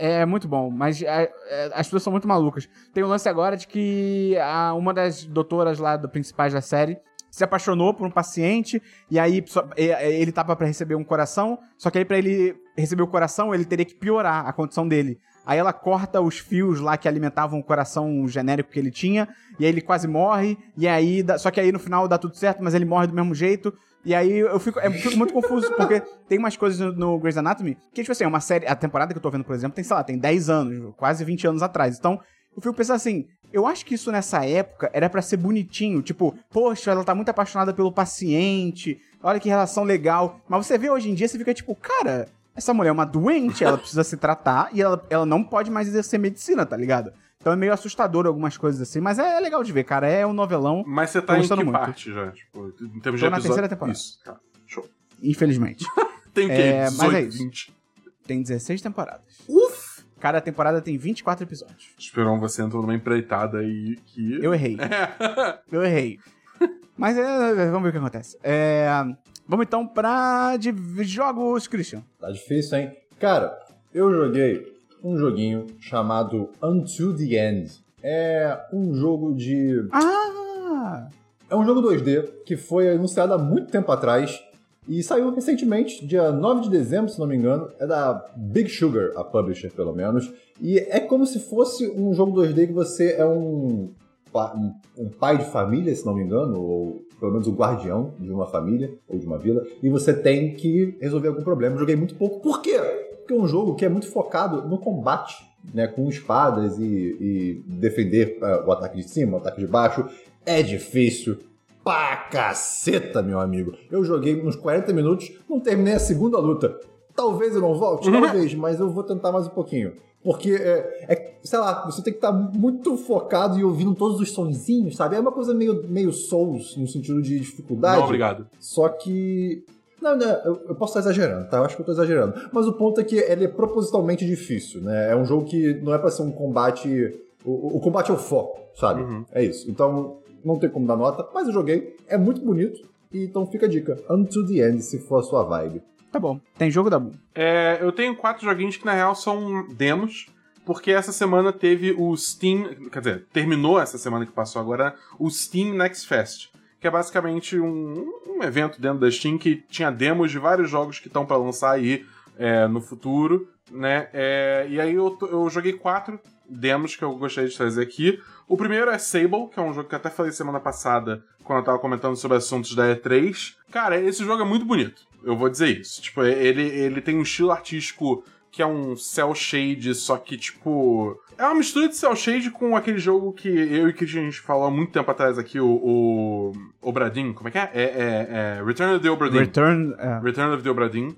[SPEAKER 1] é muito bom, mas é, é, as pessoas são muito malucas. Tem o lance agora de que a, uma das doutoras lá, do, principais da série, se apaixonou por um paciente, e aí ele tava pra receber um coração, só que aí pra ele receber o coração, ele teria que piorar a condição dele. Aí ela corta os fios lá que alimentavam o coração genérico que ele tinha, e aí ele quase morre, e aí. só que aí no final dá tudo certo, mas ele morre do mesmo jeito. E aí eu fico, eu fico muito confuso, porque tem umas coisas no, no Grey's Anatomy que, tipo assim, é uma série. A temporada que eu tô vendo, por exemplo, tem, sei lá, tem 10 anos, quase 20 anos atrás. Então, eu fico pensando assim, eu acho que isso nessa época era pra ser bonitinho, tipo, poxa, ela tá muito apaixonada pelo paciente, olha que relação legal. Mas você vê hoje em dia, você fica tipo, cara, essa mulher é uma doente, ela precisa se tratar e ela, ela não pode mais exercer medicina, tá ligado? Então é meio assustador algumas coisas assim, mas é legal de ver, cara. É um novelão,
[SPEAKER 3] Mas você tá em que
[SPEAKER 1] muito.
[SPEAKER 3] parte já? Tipo, em termos
[SPEAKER 1] Tô
[SPEAKER 3] de
[SPEAKER 1] na
[SPEAKER 3] episódio?
[SPEAKER 1] terceira temporada.
[SPEAKER 3] Isso, tá. Show.
[SPEAKER 1] infelizmente. [LAUGHS]
[SPEAKER 3] Tem o quê?
[SPEAKER 1] É, mas
[SPEAKER 3] 18,
[SPEAKER 1] é isso.
[SPEAKER 3] 20?
[SPEAKER 1] tem 16 temporadas.
[SPEAKER 3] Uf!
[SPEAKER 1] Cada temporada tem 24 episódios.
[SPEAKER 3] Esperão, você entrou numa empreitada aí que...
[SPEAKER 1] Eu errei. [LAUGHS]
[SPEAKER 3] É.
[SPEAKER 1] Eu errei. Mas é, vamos ver o que acontece. É, vamos então pra de jogos, Christian.
[SPEAKER 2] Tá difícil, hein? Cara, eu joguei um joguinho chamado Unto the End. É um jogo de.
[SPEAKER 1] Ah!
[SPEAKER 2] É um jogo 2D que foi anunciado há muito tempo atrás e saiu recentemente, dia 9 de dezembro, se não me engano. É da Big Sugar, a publisher, pelo menos. E é como se fosse um jogo 2D que você é um, um, pai de família, se não me engano, ou pelo menos o guardião de uma família ou de uma vila, e você tem que resolver algum problema. Joguei muito pouco. Por quê? Porque é um jogo que é muito focado no combate, né, com espadas e, e defender eh, o ataque de cima, o ataque de baixo. É difícil pra caceta, meu amigo. Eu joguei uns 40 minutos, não terminei a segunda luta. Talvez eu não volte, [LAUGHS] talvez, mas eu vou tentar mais um pouquinho. Porque, é, é, sei lá, você tem que estar muito focado e ouvindo todos os sonzinhos, sabe? É uma coisa meio, meio Souls, no sentido de dificuldade.
[SPEAKER 3] Não, obrigado.
[SPEAKER 2] Só que Não, não, eu, eu posso estar exagerando, tá? Eu acho que eu tô exagerando. Mas o ponto é que ele é propositalmente difícil, né? É um jogo que não é pra ser um combate. O, o combate é o foco, sabe?
[SPEAKER 3] Uhum.
[SPEAKER 2] É isso. Então, não tem como dar nota, mas eu joguei. É muito bonito. E então fica a dica. Unto the End, se for a sua vibe.
[SPEAKER 1] Tá bom. Tem jogo da Boom.
[SPEAKER 3] É, eu tenho quatro joguinhos que na real são demos, porque essa semana teve o Steam. Quer dizer, terminou essa semana que passou agora o Steam Next Fest. Que é basicamente um, um evento dentro da Steam que tinha demos de vários jogos que estão para lançar aí é, no futuro, né? É, e aí eu, eu joguei quatro demos que eu gostaria de trazer aqui. O primeiro é Sable, que é um jogo que eu até falei semana passada, quando eu tava comentando sobre assuntos da E3. Cara, esse jogo é muito bonito. Eu vou dizer isso. Tipo, ele, ele tem um estilo artístico que é um cel shade, só que, tipo. É uma mistura de cel shade com aquele jogo que eu e Christian a gente falou há muito tempo atrás aqui, o. O Obradin. Como é que é? É, é, é Return of the Obradin.
[SPEAKER 1] Return. é.
[SPEAKER 3] Return of the Obra Dinn,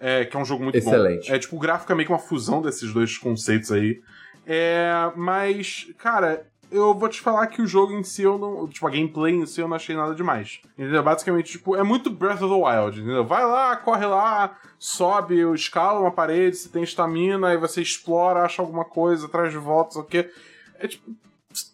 [SPEAKER 3] é, que é um jogo muito
[SPEAKER 2] Excelente.
[SPEAKER 3] bom. É tipo, o gráfico é meio que uma fusão desses dois conceitos aí. É, mas, cara, eu vou te falar que o jogo em si, eu não. Tipo, a gameplay em si eu não achei nada demais. Entendeu? Basicamente, tipo, é muito Breath of the Wild, entendeu? Vai lá, corre lá, sobe, escala uma parede, você tem estamina, aí você explora, acha alguma coisa, traz de volta, sei o quê. É tipo.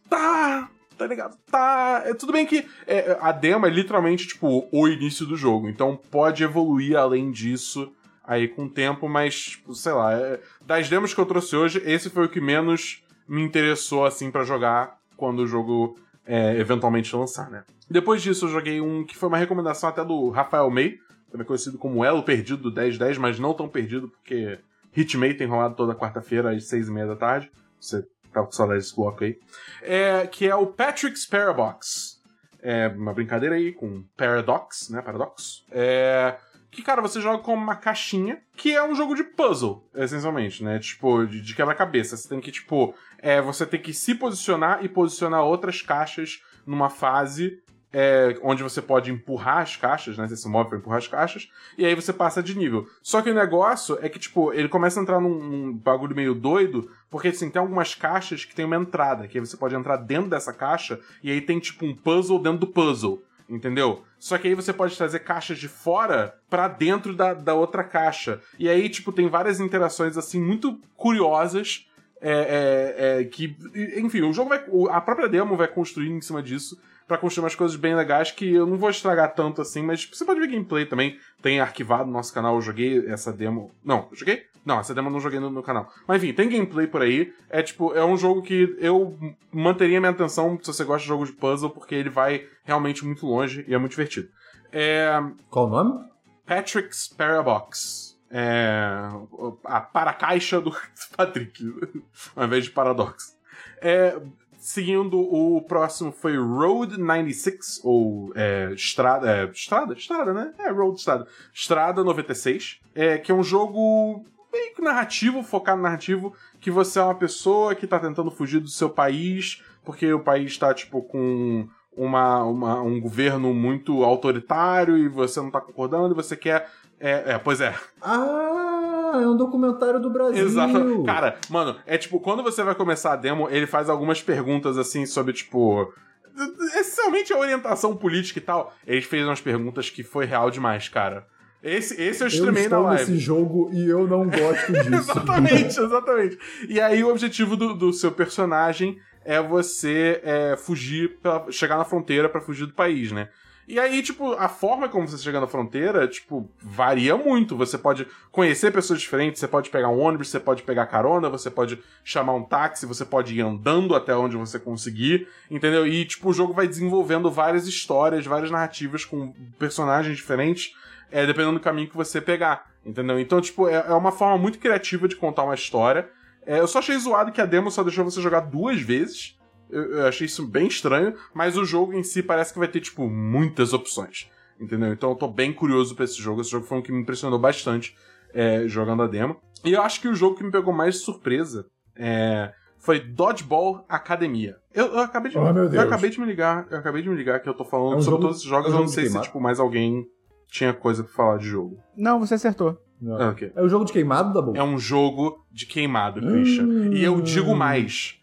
[SPEAKER 3] Tá. Tá ligado? Tá. É, tudo bem que é, a demo é literalmente, tipo, o início do jogo. Então pode evoluir além disso aí com o tempo, mas, tipo, sei lá. é- das demos que eu trouxe hoje, esse foi o que menos me interessou, assim, pra jogar quando o jogo é, eventualmente lançar, né? Depois disso, eu joguei um que foi uma recomendação até do Rafael May, também conhecido como Elo Perdido do 1010, mas não tão perdido, porque Hitmay tem rolado toda quarta-feira às seis e meia da tarde. Você tá com saudade desse bloco aí. É, que é o Patrick's Parabox. É uma brincadeira aí com Paradox, né? Paradox. É, que, cara, você joga com uma caixinha, que é um jogo de puzzle, essencialmente, né? Tipo, de, de quebra-cabeça. Você tem que, tipo, é, você tem que se posicionar e posicionar outras caixas numa fase é, onde você pode empurrar as caixas, né? Você se move pra empurrar as caixas, e aí você passa de nível. Só que o negócio é que, tipo, ele começa a entrar num, num bagulho meio doido, porque, assim, tem algumas caixas que tem uma entrada, que aí você pode entrar dentro dessa caixa, e aí tem, tipo, um puzzle dentro do puzzle. Entendeu? Só que aí você pode trazer caixas de fora pra dentro da, da outra caixa. E aí, tipo, tem várias interações, assim, muito curiosas. é, é, é, que, enfim, o jogo vai. A própria demo vai construir em cima disso pra construir umas coisas bem legais que eu não vou estragar tanto assim, mas você pode ver gameplay também. Tem arquivado no nosso canal, eu joguei essa demo. Não, joguei? Não, essa demo eu não joguei no, no canal. Mas enfim, tem gameplay por aí. É tipo, é um jogo que eu manteria minha atenção se você gosta de jogos de puzzle, porque ele vai realmente muito longe e é muito divertido. É.
[SPEAKER 2] Qual o nome?
[SPEAKER 3] Patrick's Parabox. É. A para-caixa do [LAUGHS] Patrick, ao invés de Paradox. É, seguindo, o próximo foi Road 96, ou é, Estrada. É, Estrada? Estrada, né? É, Road Estrada. Estrada 96, é, que é um jogo meio que narrativo, focado no narrativo, que você é uma pessoa que tá tentando fugir do seu país, porque o país tá, tipo, com uma, uma- um governo muito autoritário e você não tá concordando e você quer. É, é, pois é.
[SPEAKER 2] Ah, é um documentário do Brasil.
[SPEAKER 3] Exato. Cara, mano, é tipo, quando você vai começar a demo, ele faz algumas perguntas assim sobre, tipo. Essencialmente a orientação política e tal. Ele fez umas perguntas que foi real demais, cara. Esse, esse eu
[SPEAKER 2] eu
[SPEAKER 3] streamei na
[SPEAKER 2] estou
[SPEAKER 3] live.
[SPEAKER 2] nesse jogo e eu não gosto [LAUGHS] disso.
[SPEAKER 3] exatamente, exatamente. E aí o objetivo do, do seu personagem é você é, fugir, pra, chegar na fronteira pra fugir do país, né? E aí, tipo, a forma como você chega na fronteira, tipo, varia muito. Você pode conhecer pessoas diferentes, você pode pegar um ônibus, você pode pegar carona, você pode chamar um táxi, você pode ir andando até onde você conseguir, entendeu? E, tipo, o jogo vai desenvolvendo várias histórias, várias narrativas com personagens diferentes, é, dependendo do caminho que você pegar, entendeu? Então, tipo, é, é uma forma muito criativa de contar uma história. É, eu só achei zoado que a demo só deixou você jogar duas vezes. Eu, eu achei isso bem estranho, mas o jogo em si parece que vai ter, tipo, muitas opções. Entendeu? Então eu tô bem curioso pra esse jogo. Esse jogo foi um que me impressionou bastante é, jogando a demo. E eu acho que o jogo que me pegou mais de surpresa é, foi Dodgeball Academia. Eu, eu acabei de,
[SPEAKER 2] Oh,
[SPEAKER 3] eu acabei de me ligar, eu acabei de me ligar que eu tô falando
[SPEAKER 2] É um
[SPEAKER 3] sobre
[SPEAKER 2] jogo-
[SPEAKER 3] todos esses jogos,
[SPEAKER 2] é
[SPEAKER 3] eu não sei se, tipo, mais alguém tinha coisa pra falar de jogo.
[SPEAKER 1] Não, você acertou.
[SPEAKER 2] Não.
[SPEAKER 3] Ah, ok.
[SPEAKER 2] É o jogo de queimado da boca?
[SPEAKER 3] É um jogo de queimado, Christian.
[SPEAKER 2] Hum.
[SPEAKER 3] E eu digo mais.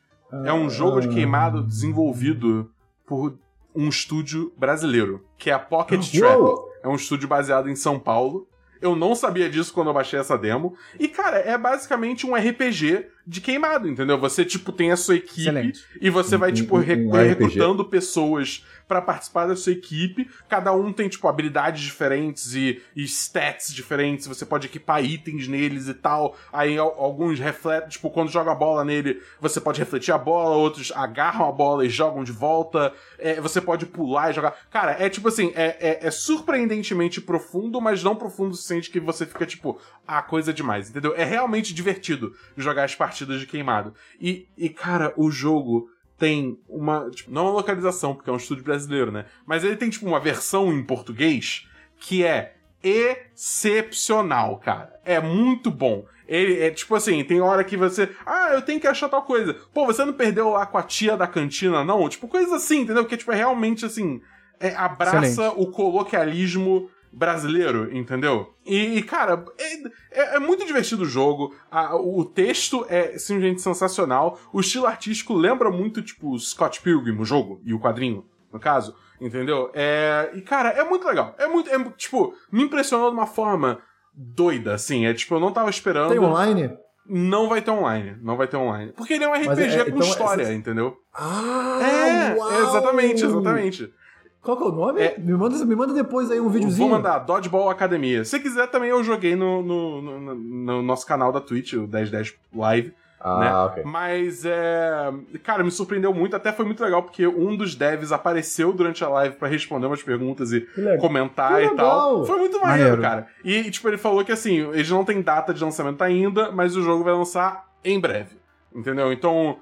[SPEAKER 3] É um jogo de
[SPEAKER 2] Ah.
[SPEAKER 3] queimado desenvolvido por um estúdio brasileiro, que é a Pocket Trap.
[SPEAKER 2] Uou!
[SPEAKER 3] é um estúdio baseado em São Paulo. Eu não sabia disso quando eu baixei essa demo. E, cara, é basicamente um RPG de queimado, entendeu? Você, tipo, tem a sua equipe
[SPEAKER 1] Excelente.
[SPEAKER 3] e você vai,
[SPEAKER 2] Um-
[SPEAKER 3] tipo,
[SPEAKER 2] um- um
[SPEAKER 3] recrutando pessoas pra participar da sua equipe. Cada um tem, tipo, habilidades diferentes e, e stats diferentes. Você pode equipar itens neles e tal. Aí al- alguns refletem, tipo, quando joga a bola nele, você pode refletir a bola, outros agarram a bola e jogam de volta. É, você pode pular e jogar. Cara, é tipo assim, é, é, é surpreendentemente profundo, mas não profundo o suficiente que você fica, tipo, ah, coisa demais, entendeu? É realmente divertido jogar as partidas de queimado. E, e cara, o jogo tem uma. Tipo, não uma localização, porque é um estúdio brasileiro, né? Mas ele tem, tipo, uma versão em português que é excepcional, cara. É muito bom. Ele é tipo assim, tem hora que você. Ah, eu tenho que achar tal coisa. Pô, você não perdeu lá com a tia da cantina, não? Tipo, coisa assim, entendeu? Que tipo, é realmente assim. é, abraça
[SPEAKER 1] Excelente.
[SPEAKER 3] o coloquialismo brasileiro, entendeu? E, e, cara, é, é- é muito divertido o jogo. A- o texto é simplesmente sensacional. O estilo artístico lembra muito, tipo, Scott Pilgrim, o jogo, e o quadrinho, no caso, entendeu? É, e, cara, é muito legal. É muito, é, tipo, me impressionou de uma forma doida, assim. É tipo, eu não tava esperando.
[SPEAKER 2] Tem online?
[SPEAKER 3] Não vai ter online. Não vai ter online. Porque ele é um RPG
[SPEAKER 2] é-
[SPEAKER 3] com
[SPEAKER 2] então
[SPEAKER 3] história,
[SPEAKER 2] essas-
[SPEAKER 3] entendeu?
[SPEAKER 2] Ah,
[SPEAKER 3] é,
[SPEAKER 2] uau!
[SPEAKER 3] exatamente, exatamente.
[SPEAKER 2] Qual que é o nome?
[SPEAKER 3] É-
[SPEAKER 2] Me, manda, me manda depois aí um videozinho.
[SPEAKER 3] Vou mandar Dodgeball Academia. Se quiser, também eu joguei no, no, no- no- no nosso canal da Twitch, o 1010 Live.
[SPEAKER 2] Ah,
[SPEAKER 3] né?
[SPEAKER 2] ok.
[SPEAKER 3] Mas é. Cara, me surpreendeu muito. Até foi muito legal, porque um dos devs apareceu durante a live pra responder umas perguntas e comentar
[SPEAKER 2] Que
[SPEAKER 3] e tal. Foi muito maneiro,
[SPEAKER 1] Maneiro.
[SPEAKER 3] cara. E, tipo, ele falou que assim, eles não têm data de lançamento ainda, mas o jogo vai lançar em breve. Entendeu? Então,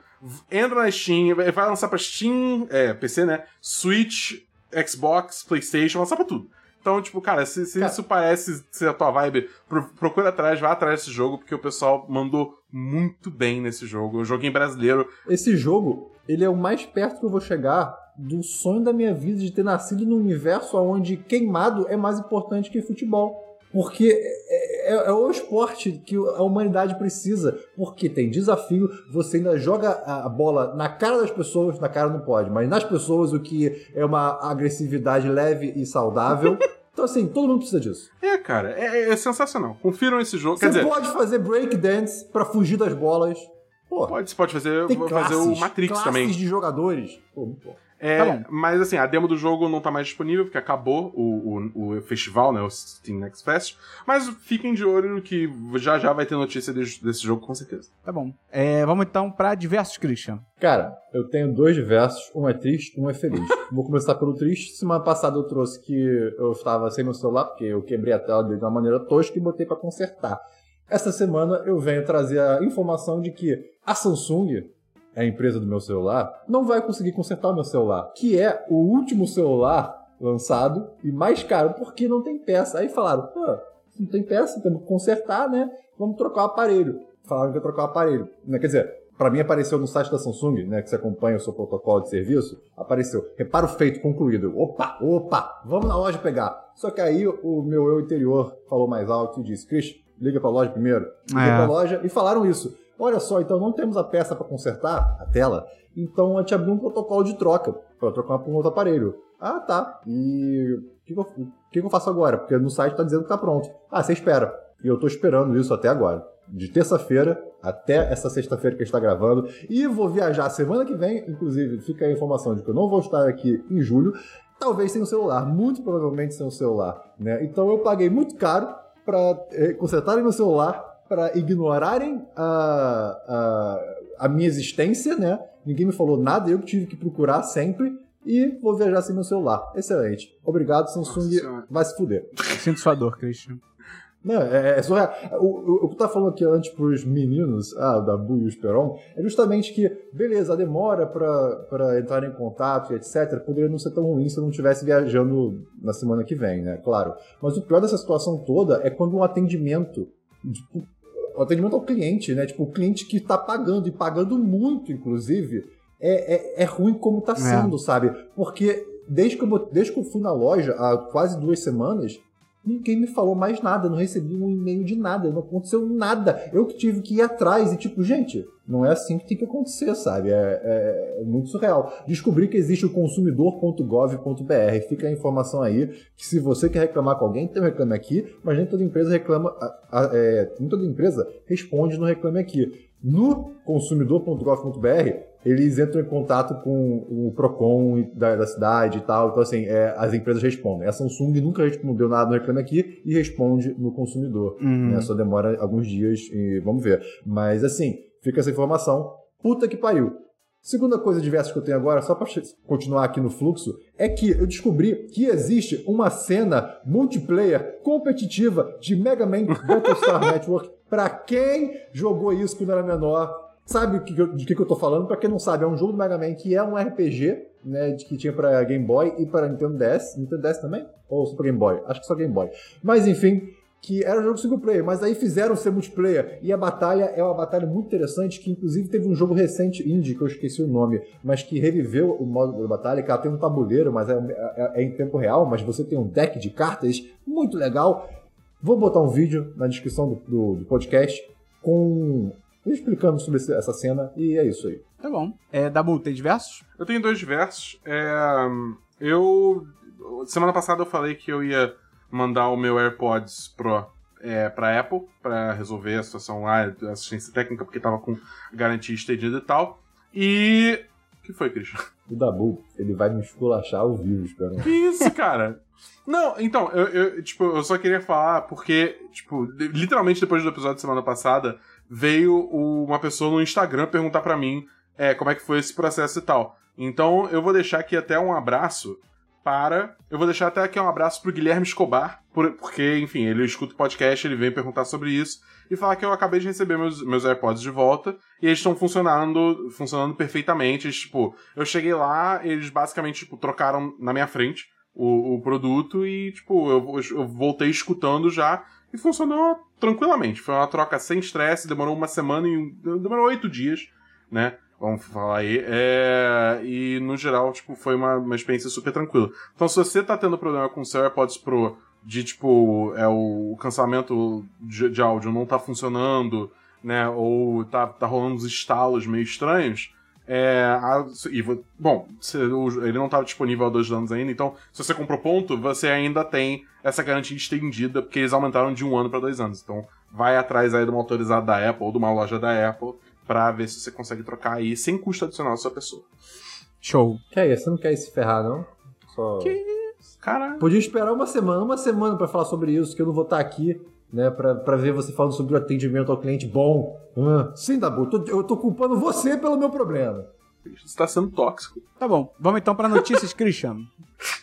[SPEAKER 3] entra na Steam, vai vai lançar pra Steam, é, PC, né? Switch, Xbox, PlayStation, lançar pra tudo. Então, tipo, cara, se, se
[SPEAKER 2] Cara.
[SPEAKER 3] isso parece ser a tua vibe, pro- procura atrás, vai atrás desse jogo, porque o pessoal mandou muito bem nesse jogo. Um joguinho brasileiro.
[SPEAKER 2] Esse jogo, ele é o mais perto que eu vou chegar do sonho da minha vida de ter nascido num universo onde queimado é mais importante que futebol. Porque é, é- o esporte que a humanidade precisa. Porque tem desafio, você ainda joga a bola na cara das pessoas, na cara não pode, mas nas pessoas, o que é uma agressividade leve e saudável. [LAUGHS] Então, assim, todo mundo precisa disso.
[SPEAKER 3] É, cara, é, é sensacional. Confiram esse jogo.
[SPEAKER 2] Você
[SPEAKER 3] dizer,
[SPEAKER 2] pode fazer breakdance pra fugir das bolas. Pô,
[SPEAKER 3] pode, você pode fazer, fazer
[SPEAKER 2] classes,
[SPEAKER 3] o Matrix também.
[SPEAKER 2] de jogadores. Pô, bom.
[SPEAKER 3] É,
[SPEAKER 1] Tá bom.
[SPEAKER 3] Mas assim, a demo do jogo não tá mais disponível, porque acabou o, o, o festival, né? O Steam Next Fest. Mas fiquem de olho que já já vai ter notícia desse, desse jogo, com certeza.
[SPEAKER 1] Tá bom. É, vamos então pra diversos, Christian.
[SPEAKER 2] Cara, eu tenho dois diversos, um é triste, um é feliz. [LAUGHS] Vou começar pelo triste. Semana passada eu trouxe que eu estava sem meu celular, porque eu quebrei a tela dele de uma maneira tosca e botei pra consertar. Essa semana eu venho trazer a informação de que a Samsung, a empresa do meu celular, não vai conseguir consertar o meu celular, que é o último celular lançado e mais caro porque não tem peça. Aí falaram, não tem peça, temos que consertar, né? Vamos trocar o aparelho. Falaram que ia trocar o aparelho. Né? Quer dizer, Pra mim apareceu no site da Samsung, né, que você acompanha o seu protocolo de serviço, apareceu, reparo feito, concluído. Opa, opa, vamos na loja pegar. Só que aí o meu eu interior falou mais alto e disse, Cris, liga pra loja primeiro. Liga
[SPEAKER 1] É.
[SPEAKER 2] pra loja e falaram isso. Olha só, então não temos a peça pra consertar, a tela, então a gente abriu um protocolo de troca, pra trocar por um outro aparelho. Ah, tá. E o que, que que eu faço agora? Porque no site tá dizendo que tá pronto. Ah, você espera. E eu tô esperando isso até agora. De terça-feira até essa sexta-feira que a gente tá gravando. E vou viajar semana que vem, inclusive, fica a informação de que eu não vou estar aqui em julho. Talvez sem o celular, muito provavelmente sem o celular. Né? Então eu paguei muito caro para consertarem meu celular, para ignorarem a, a, a minha existência, né? Ninguém me falou nada, eu que tive que procurar sempre. E vou viajar sem meu celular. Excelente. Obrigado, Samsung.
[SPEAKER 3] Nossa.
[SPEAKER 2] Vai se fuder.
[SPEAKER 1] Sinto sua dor, Christian.
[SPEAKER 2] Não, é, é surreal. O, o, o que eu tava falando aqui antes pros meninos, ah, da Bu e o Esperon, é justamente que, beleza, a demora pra, pra entrar em contato e etc. poderia não ser tão ruim se eu não estivesse viajando na semana que vem, né? Claro. Mas o pior dessa situação toda é quando um atendimento, tipo, o atendimento ao cliente, né? Tipo, o cliente que tá pagando e pagando muito, inclusive, é, é, é ruim como tá sendo, sabe? Porque desde que, eu, desde que eu fui na loja há quase duas semanas, Ninguém me falou mais nada, não recebi um e-mail de nada, não aconteceu nada. Eu que tive que ir atrás e, tipo, gente, não é assim que tem que acontecer, sabe? É, é, é muito surreal. Descobri que existe o consumidor.gov.br. Fica a informação aí que se você quer reclamar com alguém, tem um reclame aqui, mas nem toda empresa reclama, é, nem toda empresa responde no reclame aqui. No consumidor.gov.br, eles entram em contato com o PROCON da, da cidade e tal. Então, assim, é, as empresas respondem. A Samsung nunca respondeu nada no Reclame Aqui e responde no consumidor.
[SPEAKER 1] Uhum.
[SPEAKER 2] Né? Só demora alguns dias e vamos ver. Mas, assim, fica essa informação. Puta que pariu. Segunda coisa diversa que eu tenho agora, só para continuar aqui no fluxo, é que eu descobri que existe uma cena multiplayer competitiva de Mega Man Battlestar [LAUGHS] Network. Para quem jogou isso quando era menor, sabe de que, eu tô falando. Para quem não sabe, é um jogo do Mega Man que é um RPG, né, que tinha para Game Boy e para Nintendo DS. Nintendo DS também? Ou pra Game Boy? Acho que só Game Boy. Mas enfim, que era um jogo single player, mas aí fizeram ser multiplayer. E a batalha é uma batalha muito interessante, que inclusive teve um jogo recente indie, que eu esqueci o nome, mas que reviveu o modo da batalha, que ela tem um tabuleiro, mas é, é, é em tempo real, mas você tem um deck de cartas muito legal. Vou botar um vídeo na descrição do, do, do podcast com explicando sobre essa cena e é isso aí.
[SPEAKER 1] Tá bom. É, Dabu, tem diversos?
[SPEAKER 3] Eu tenho dois diversos. É, eu. Semana passada eu falei que eu ia mandar o meu AirPods Pro é, pra Apple para resolver a situação lá, assistência técnica, porque tava com garantia estendida e tal. E. O que foi, Christian?
[SPEAKER 2] O Dabu, ele vai me esculachar ao vivo, espero.
[SPEAKER 3] Que isso, cara? Não, então, eu, eu, tipo, eu só queria falar porque, tipo, literalmente depois do episódio de semana passada, veio uma pessoa no Instagram perguntar para mim é, como é que foi esse processo e tal. Então eu vou deixar aqui até um abraço para. Eu vou deixar até aqui um abraço pro Guilherme Escobar, porque, enfim, ele escuta o podcast, ele vem perguntar sobre isso, e falar que eu acabei de receber meus, meus AirPods de volta, e eles estão funcionando, funcionando perfeitamente. Tipo, eu cheguei lá, eles basicamente, tipo, trocaram na minha frente o, o produto e, tipo, eu, eu voltei escutando já, e funcionou tranquilamente. Foi uma troca sem estresse, demorou uma semana e. demorou oito dias, né? Vamos falar aí. É... E no geral, tipo, foi uma, uma experiência super tranquila. Então, se você tá tendo problema com o seu AirPods Pro de tipo, é o cancelamento de, de áudio não tá funcionando, né? Ou tá, tá rolando uns estalos meio estranhos. É, a, e, bom, ele não estava disponível há dois anos ainda, então se você comprou ponto, você ainda tem essa garantia estendida, porque eles aumentaram de um ano para dois anos. Então vai atrás aí de uma autorizada da Apple ou de uma loja da Apple para ver se você consegue trocar aí sem custo adicional da sua pessoa.
[SPEAKER 1] Show.
[SPEAKER 2] Que é isso? Você não quer se ferrar, não?
[SPEAKER 1] Só... Que isso?
[SPEAKER 3] Caralho.
[SPEAKER 2] Podia esperar uma semana, uma semana para falar sobre isso, que eu não vou estar aqui né, para ver você falando sobre o atendimento ao cliente bom. Ah, sim, Dabu, eu tô, eu tô culpando você pelo meu problema.
[SPEAKER 3] Você tá sendo tóxico.
[SPEAKER 1] Tá bom, vamos então para notícias, Christian.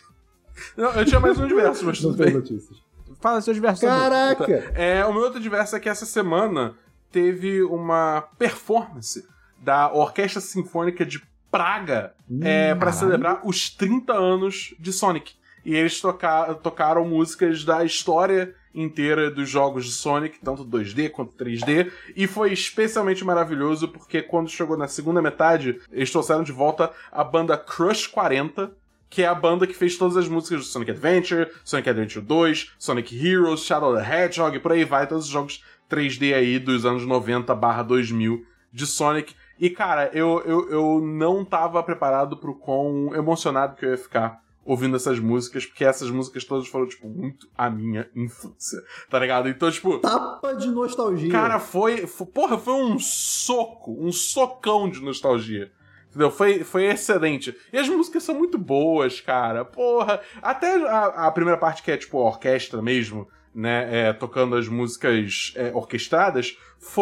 [SPEAKER 1] [LAUGHS]
[SPEAKER 3] Não, eu tinha mais um diverso, mas
[SPEAKER 2] não tem notícias.
[SPEAKER 1] Fala seus diversos.
[SPEAKER 2] Caraca!
[SPEAKER 3] É, o meu outro diverso é que essa semana teve uma performance da Orquestra Sinfônica de Praga hum, é, para celebrar os 30 anos de Sonic. E eles toca tocaram músicas da história inteira dos jogos de Sonic, tanto 2D quanto 3D, e foi especialmente maravilhoso porque quando chegou na segunda metade, eles trouxeram de volta a banda Crush 40, que é a banda que fez todas as músicas do Sonic Adventure, Sonic Adventure 2, Sonic Heroes, Shadow the Hedgehog, por aí vai, todos os jogos 3D aí dos anos 90 barra 2000 de Sonic. E cara, eu, eu, eu não tava preparado pro quão emocionado que eu ia ficar ouvindo essas músicas, porque essas músicas todas foram, tipo, muito a minha infância, tá ligado? Então, tipo.
[SPEAKER 2] Tapa de nostalgia.
[SPEAKER 3] Cara, foi. foi porra, foi um soco, um socão de nostalgia. Entendeu? Foi, foi excelente. E as músicas são muito boas, cara. Porra. Até a, a primeira parte que é, tipo, a orquestra mesmo, né? É, tocando as músicas é, orquestradas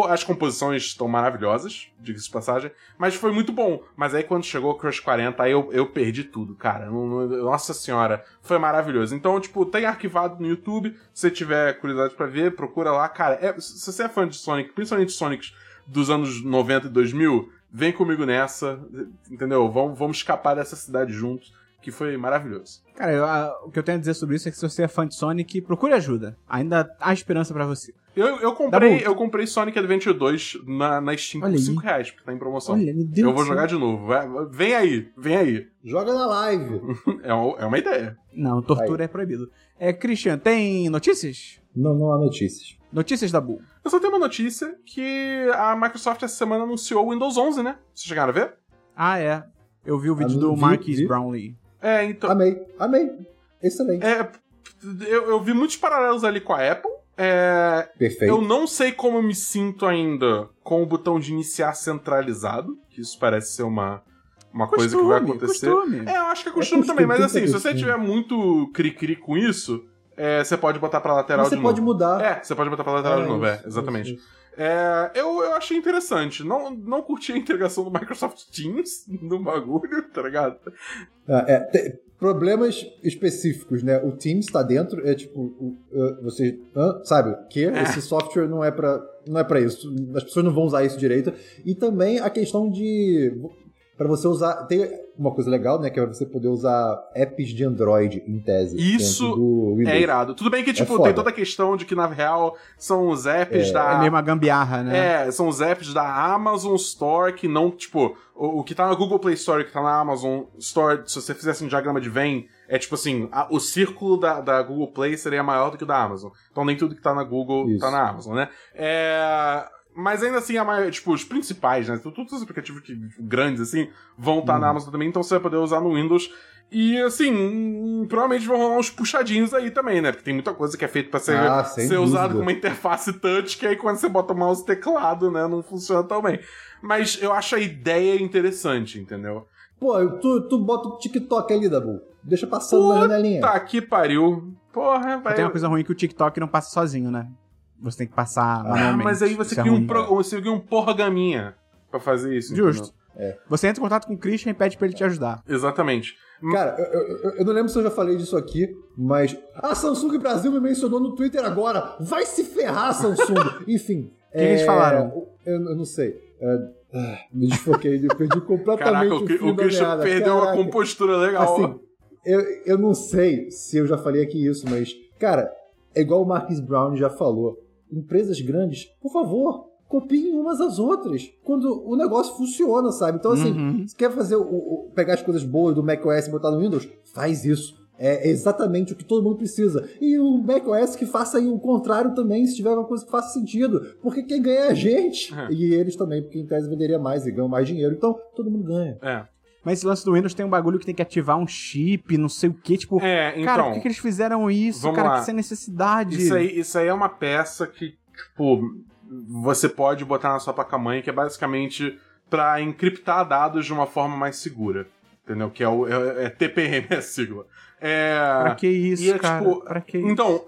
[SPEAKER 3] as composições estão maravilhosas, diga-se de passagem, mas foi muito bom. Mas aí quando chegou o Crush 40, aí eu, eu perdi tudo, cara. Nossa senhora, foi maravilhoso. Então, tipo, tem arquivado no YouTube. Se tiver curiosidade para ver, procura lá. Cara, é, se você é fã de Sonic, principalmente Sonics dos anos 90 e 2000, vem comigo nessa, entendeu? Vamos, vamos escapar dessa cidade juntos que foi maravilhoso.
[SPEAKER 1] Cara, eu- a- o que eu tenho a dizer sobre isso é que se você é fã de Sonic, procure ajuda. Ainda há esperança pra você.
[SPEAKER 3] Eu, eu comprei, eu comprei Sonic Adventure 2 na, na Steam
[SPEAKER 1] Olha
[SPEAKER 3] por
[SPEAKER 1] aí.
[SPEAKER 3] 5 reais, porque tá em promoção.
[SPEAKER 1] Olha, meu Deus
[SPEAKER 3] eu vou jogar de novo. Vai- Vem aí, vem aí.
[SPEAKER 2] Joga na live. [LAUGHS]
[SPEAKER 3] É, uma- é uma ideia.
[SPEAKER 1] Não, tortura é proibido. É, Christian, tem notícias?
[SPEAKER 2] Não, não há notícias.
[SPEAKER 1] Notícias da Bull.
[SPEAKER 3] Eu só tenho uma notícia que a Microsoft essa semana anunciou o Windows 11, né? Vocês chegaram a ver?
[SPEAKER 1] Ah, é. Eu vi o vídeo
[SPEAKER 2] Ah,
[SPEAKER 1] do
[SPEAKER 2] vi,
[SPEAKER 1] Marquis
[SPEAKER 2] vi.
[SPEAKER 1] Brownlee.
[SPEAKER 3] É, então.
[SPEAKER 2] Amei, amei. Excelente.
[SPEAKER 3] É, eu, eu vi muitos paralelos ali com a Apple. É,
[SPEAKER 2] Perfeito.
[SPEAKER 3] eu não sei como eu me sinto ainda com o botão de iniciar centralizado, que isso parece ser uma, uma coisa que vai acontecer.
[SPEAKER 1] Costume.
[SPEAKER 3] É, eu acho que é costume
[SPEAKER 2] costume,
[SPEAKER 3] também, mas assim, se você
[SPEAKER 2] costume.
[SPEAKER 3] tiver muito cri-cri com isso, é, você pode botar pra lateral
[SPEAKER 2] Mas você
[SPEAKER 3] de
[SPEAKER 2] pode
[SPEAKER 3] novo.
[SPEAKER 2] mudar.
[SPEAKER 3] É, você pode botar pra lateral de novo, é, exatamente.
[SPEAKER 2] isso, isso.
[SPEAKER 3] É, eu, eu achei interessante. Não, não curti a integração do Microsoft Teams [LAUGHS] no bagulho, tá ligado?
[SPEAKER 2] Ah, é, te- problemas específicos, né? O Teams tá dentro, é tipo, o- uh, você, sabe, o quê? Esse software não é para não é para isso. As pessoas não vão usar isso direito. E também a questão de para você usar, tem uma coisa legal, né, que é você poder usar apps de Android em tese
[SPEAKER 3] Isso. É irado. Tudo bem que, tipo,
[SPEAKER 2] foda.
[SPEAKER 3] tem toda a questão de que, na real, são os apps
[SPEAKER 1] É
[SPEAKER 3] da.
[SPEAKER 1] meio uma gambiarra, né?
[SPEAKER 3] É, são os apps da Amazon Store que não, tipo, o, o que tá na Google Play Store e que tá na Amazon Store, se você fizesse um diagrama de Venn, é tipo assim, a- o círculo da, da Google Play seria maior do que o da Amazon. Então nem tudo que tá na Google
[SPEAKER 2] Isso.
[SPEAKER 3] tá na Amazon, né? É. Mas ainda assim, a maior, tipo, os principais, né? Todos os aplicativos que, grandes, assim, vão estar
[SPEAKER 2] Uhum.
[SPEAKER 3] na Amazon também, então você vai poder usar no Windows. E assim, hum, provavelmente vão rolar uns puxadinhos aí também, né? Porque tem muita coisa que é feita pra ser,
[SPEAKER 2] Ah,
[SPEAKER 3] ser usado com uma interface touch, que aí quando você bota o mouse e teclado, né, não funciona tão bem. Mas eu acho a ideia interessante, entendeu?
[SPEAKER 2] Pô, tu, tu bota o TikTok ali, Dabu. Deixa passando na janelinha.
[SPEAKER 3] Tá que pariu. Porra, vai.
[SPEAKER 1] tem uma coisa ruim que o TikTok não passa sozinho, né? Você tem que passar
[SPEAKER 3] Ah,
[SPEAKER 1] manualmente.
[SPEAKER 3] mas aí você
[SPEAKER 1] é
[SPEAKER 3] cria, um pro... você cria um porgaminha pra fazer isso.
[SPEAKER 1] Justo.
[SPEAKER 3] entendeu?
[SPEAKER 1] Você entra em contato com o Christian e pede pra ele te ajudar.
[SPEAKER 3] Exatamente.
[SPEAKER 2] Cara, eu, eu- eu não lembro se eu já falei disso aqui, mas. A Samsung Brasil me mencionou no Twitter agora. Vai se ferrar, Samsung! [LAUGHS] Enfim.
[SPEAKER 1] que eles falaram?
[SPEAKER 2] Eu, eu não sei. É, ah, me desfoquei, eu perdi completamente
[SPEAKER 3] Caraca,
[SPEAKER 2] o
[SPEAKER 3] o, o
[SPEAKER 2] da
[SPEAKER 3] Christian
[SPEAKER 2] meada.
[SPEAKER 3] perdeu uma
[SPEAKER 2] Caraca.
[SPEAKER 3] compostura legal.
[SPEAKER 2] Assim, eu, eu não sei se eu já falei aqui isso, mas, cara, é igual o Marcus Brown já falou. Empresas grandes, por favor, copiem umas às outras. Quando o negócio funciona, sabe? Então, assim,
[SPEAKER 1] Uhum.
[SPEAKER 2] você quer fazer o, o- pegar as coisas boas do macOS e botar no Windows? Faz isso. É exatamente o que todo mundo precisa. E o macOS que faça aí o contrário também, se tiver alguma coisa que faça sentido. Porque quem ganha é a gente.
[SPEAKER 3] É.
[SPEAKER 2] E eles também, porque em tese venderia mais e ganham mais dinheiro. Então, todo mundo ganha.
[SPEAKER 3] É.
[SPEAKER 1] Mas esse lance do Windows tem um bagulho que tem que ativar um chip, não sei o que, tipo.
[SPEAKER 3] É, então.
[SPEAKER 1] cara, por que, que eles fizeram isso, cara?
[SPEAKER 3] lá.
[SPEAKER 1] Que sem necessidade.
[SPEAKER 3] Isso aí, isso aí é uma peça que, tipo, você pode botar na sua placa-mãe, que é basicamente pra encriptar dados de uma forma mais segura. Entendeu? Que é o é, é TPM, é [LAUGHS] a sigla. É.
[SPEAKER 1] Pra que isso,
[SPEAKER 3] E é,
[SPEAKER 1] cara?
[SPEAKER 3] tipo,
[SPEAKER 1] pra que isso?
[SPEAKER 3] Então,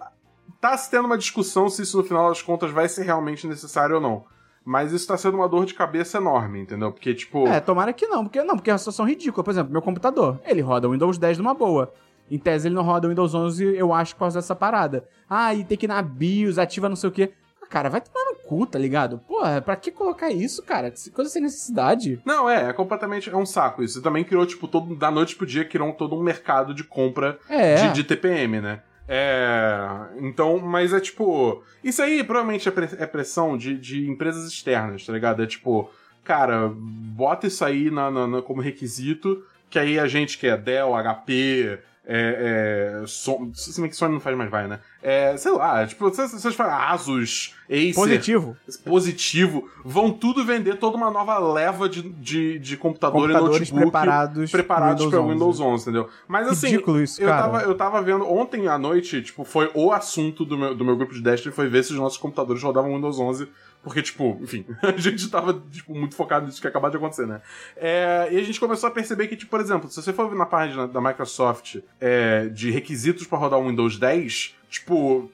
[SPEAKER 3] tá se tendo uma discussão se isso no final das contas vai ser realmente necessário ou não. Mas isso tá sendo uma dor de cabeça enorme, entendeu? Porque, tipo.
[SPEAKER 1] É, tomara que não, porque não, porque é uma situação ridícula. Por exemplo, meu computador, ele roda o Windows 10 numa boa. Em tese ele não roda o Windows 11, eu acho, por causa dessa parada. Ah, e tem que ir na BIOS, ativa não sei o quê. Ah, Cara, vai tomar no cu, tá ligado? Porra, pra que colocar isso, cara? Coisa sem necessidade.
[SPEAKER 3] Não, é, é completamente. É um saco isso. E também criou, tipo, todo, da noite pro dia, criou todo um mercado de compra
[SPEAKER 1] É.
[SPEAKER 3] de, de TPM, né? É. Então, mas é tipo. Isso aí provavelmente é, é pressão de, de empresas externas, tá ligado? É tipo, cara, bota isso aí na, na- na- como requisito, que aí a gente que é Dell, HP. É, é, Son- se bem que Sony não faz mais vai, né? É, sei lá, tipo, vocês, falam Asus, Acer,
[SPEAKER 1] Positivo.
[SPEAKER 3] positivo, vão tudo vender toda uma nova leva de, de, de computador
[SPEAKER 1] Computadores
[SPEAKER 3] e notebook
[SPEAKER 1] preparados
[SPEAKER 3] preparados para
[SPEAKER 1] Windows
[SPEAKER 3] Windows 11, entendeu? Mas assim,
[SPEAKER 1] Ridículo isso,
[SPEAKER 3] eu
[SPEAKER 1] cara.
[SPEAKER 3] tava, eu tava vendo ontem à noite, tipo, foi o assunto do meu, do meu grupo de Destiny, foi ver se os nossos computadores rodavam Windows 11, porque, tipo, enfim, [LAUGHS] a gente tava, tipo, muito focado nisso que acabou de acontecer, né? É, e a gente começou a perceber que, tipo, por exemplo, se você for na página da Microsoft é, de requisitos para rodar o Windows 10, tipo,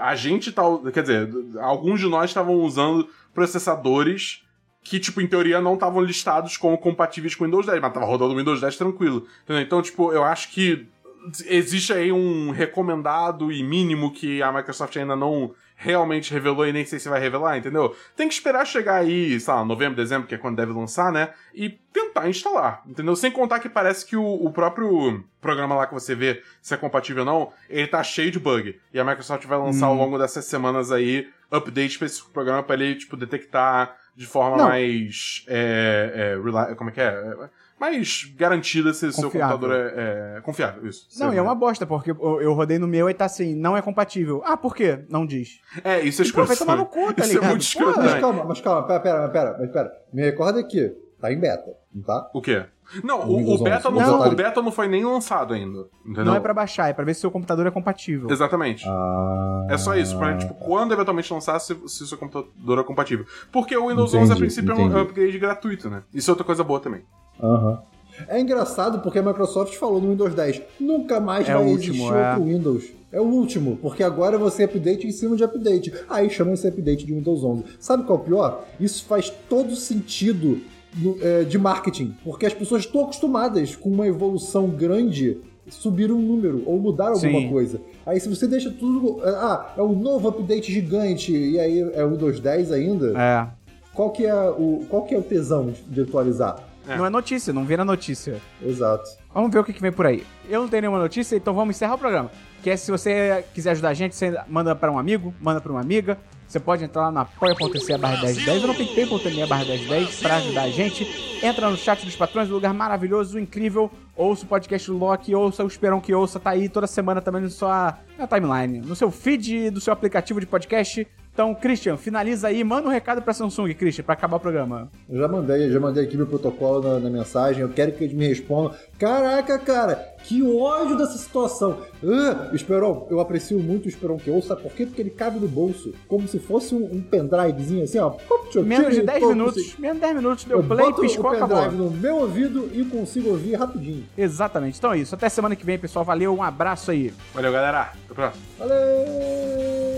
[SPEAKER 3] a gente tá, quer dizer, alguns de nós estavam usando processadores que, tipo, em teoria não estavam listados como compatíveis com o Windows 10, mas tava rodando o Windows 10 tranquilo. Entendeu? Então, tipo, eu acho que existe aí um recomendado e mínimo que a Microsoft ainda não realmente revelou e nem sei se vai revelar, entendeu? Tem que esperar chegar aí, sei lá, novembro, dezembro, que é quando deve lançar, né? E tentar instalar, entendeu? Sem contar que parece que o, o próprio programa lá que você vê se é compatível ou não, ele tá cheio de bug. E a Microsoft vai lançar ao longo dessas semanas aí updates pra esse programa pra ele, tipo, detectar de forma
[SPEAKER 1] Não.
[SPEAKER 3] mais. É, é, como é que é? Mais garantida se o seu computador é, é confiável. Isso.
[SPEAKER 1] Não, e é uma bosta, porque eu, eu rodei no meu e tá assim, não é compatível. Ah, por quê? Não diz.
[SPEAKER 3] É, isso é
[SPEAKER 1] Pô, vai
[SPEAKER 3] escroto.
[SPEAKER 1] tomar no cu, tá
[SPEAKER 3] Isso
[SPEAKER 1] ligado?
[SPEAKER 3] é muito
[SPEAKER 1] Pô,
[SPEAKER 3] escroto.
[SPEAKER 2] Mas calma, mas calma, pera, pera, pera, mas pera. Me recorda que tá em beta, não tá?
[SPEAKER 3] O quê? Não,
[SPEAKER 2] O
[SPEAKER 3] o, beta
[SPEAKER 2] 11.
[SPEAKER 3] não,
[SPEAKER 1] Não.
[SPEAKER 3] o beta não foi nem lançado ainda. Entendeu?
[SPEAKER 1] Não é pra baixar, é pra ver se seu computador é compatível.
[SPEAKER 3] Exatamente.
[SPEAKER 2] Ah.
[SPEAKER 3] É só isso, pra, tipo, quando eventualmente lançar, se, se o seu computador é compatível. Porque o Windows
[SPEAKER 2] Entendi,
[SPEAKER 3] 11, a princípio, é um
[SPEAKER 2] entendi.
[SPEAKER 3] upgrade gratuito, né? Isso é outra coisa boa também.
[SPEAKER 2] Aham. É engraçado porque a Microsoft falou no Windows 10, nunca mais
[SPEAKER 1] É
[SPEAKER 2] vai
[SPEAKER 1] último,
[SPEAKER 2] existir
[SPEAKER 1] é.
[SPEAKER 2] outro Windows. É o último, porque agora você update em cima de update. Aí chama esse update de Windows 11. Sabe qual é o pior? Isso faz todo sentido no- é, de marketing, porque as pessoas estão acostumadas com uma evolução grande subir um número ou mudar alguma
[SPEAKER 1] Sim.
[SPEAKER 2] coisa. Aí se você deixa tudo... Ah, é um novo update gigante e aí é o Windows 10 ainda,
[SPEAKER 1] É.
[SPEAKER 2] qual, que é o, qual que é o tesão de atualizar?
[SPEAKER 3] É.
[SPEAKER 1] Não é notícia, não vira notícia.
[SPEAKER 2] Exato.
[SPEAKER 1] Vamos ver o que, que vem por aí. Eu não tenho nenhuma notícia, então vamos encerrar o programa. Que é se você quiser ajudar a gente, você manda pra um amigo, manda pra uma amiga. Você pode entrar lá na apoia.se barra 1010 ou no picpay.me barra 1010 pra ajudar a gente. Entra no chat dos patrões, um lugar maravilhoso, incrível. Ouça o podcast do Loki, ouça o Esperão que ouça, tá aí toda semana também na sua na timeline, no seu feed do seu aplicativo de podcast. Então, Christian, finaliza aí, manda um recado pra Samsung, Christian, pra acabar o programa.
[SPEAKER 2] Eu já mandei, já mandei aqui meu protocolo na, na mensagem. Eu quero que eles me respondam. Caraca, cara, que ódio dessa situação. Ah, Esperon, eu aprecio muito o Esperon que ouça. Sabe por quê? Porque ele cabe no bolso, como se fosse um, um pendrivezinho assim, ó. Eu
[SPEAKER 1] Menos de
[SPEAKER 2] tiro,
[SPEAKER 1] 10
[SPEAKER 2] pop,
[SPEAKER 1] minutos,
[SPEAKER 2] assim.
[SPEAKER 1] menos de 10 minutos,
[SPEAKER 2] Eu
[SPEAKER 1] deu play,
[SPEAKER 2] boto
[SPEAKER 1] piscou,
[SPEAKER 2] o
[SPEAKER 1] acabou.
[SPEAKER 2] pendrive no meu ouvido e consigo ouvir rapidinho.
[SPEAKER 1] Exatamente. Então é isso. Até semana que vem, pessoal. Valeu, um abraço aí.
[SPEAKER 3] Valeu, galera. Até a próxima.
[SPEAKER 2] Valeu!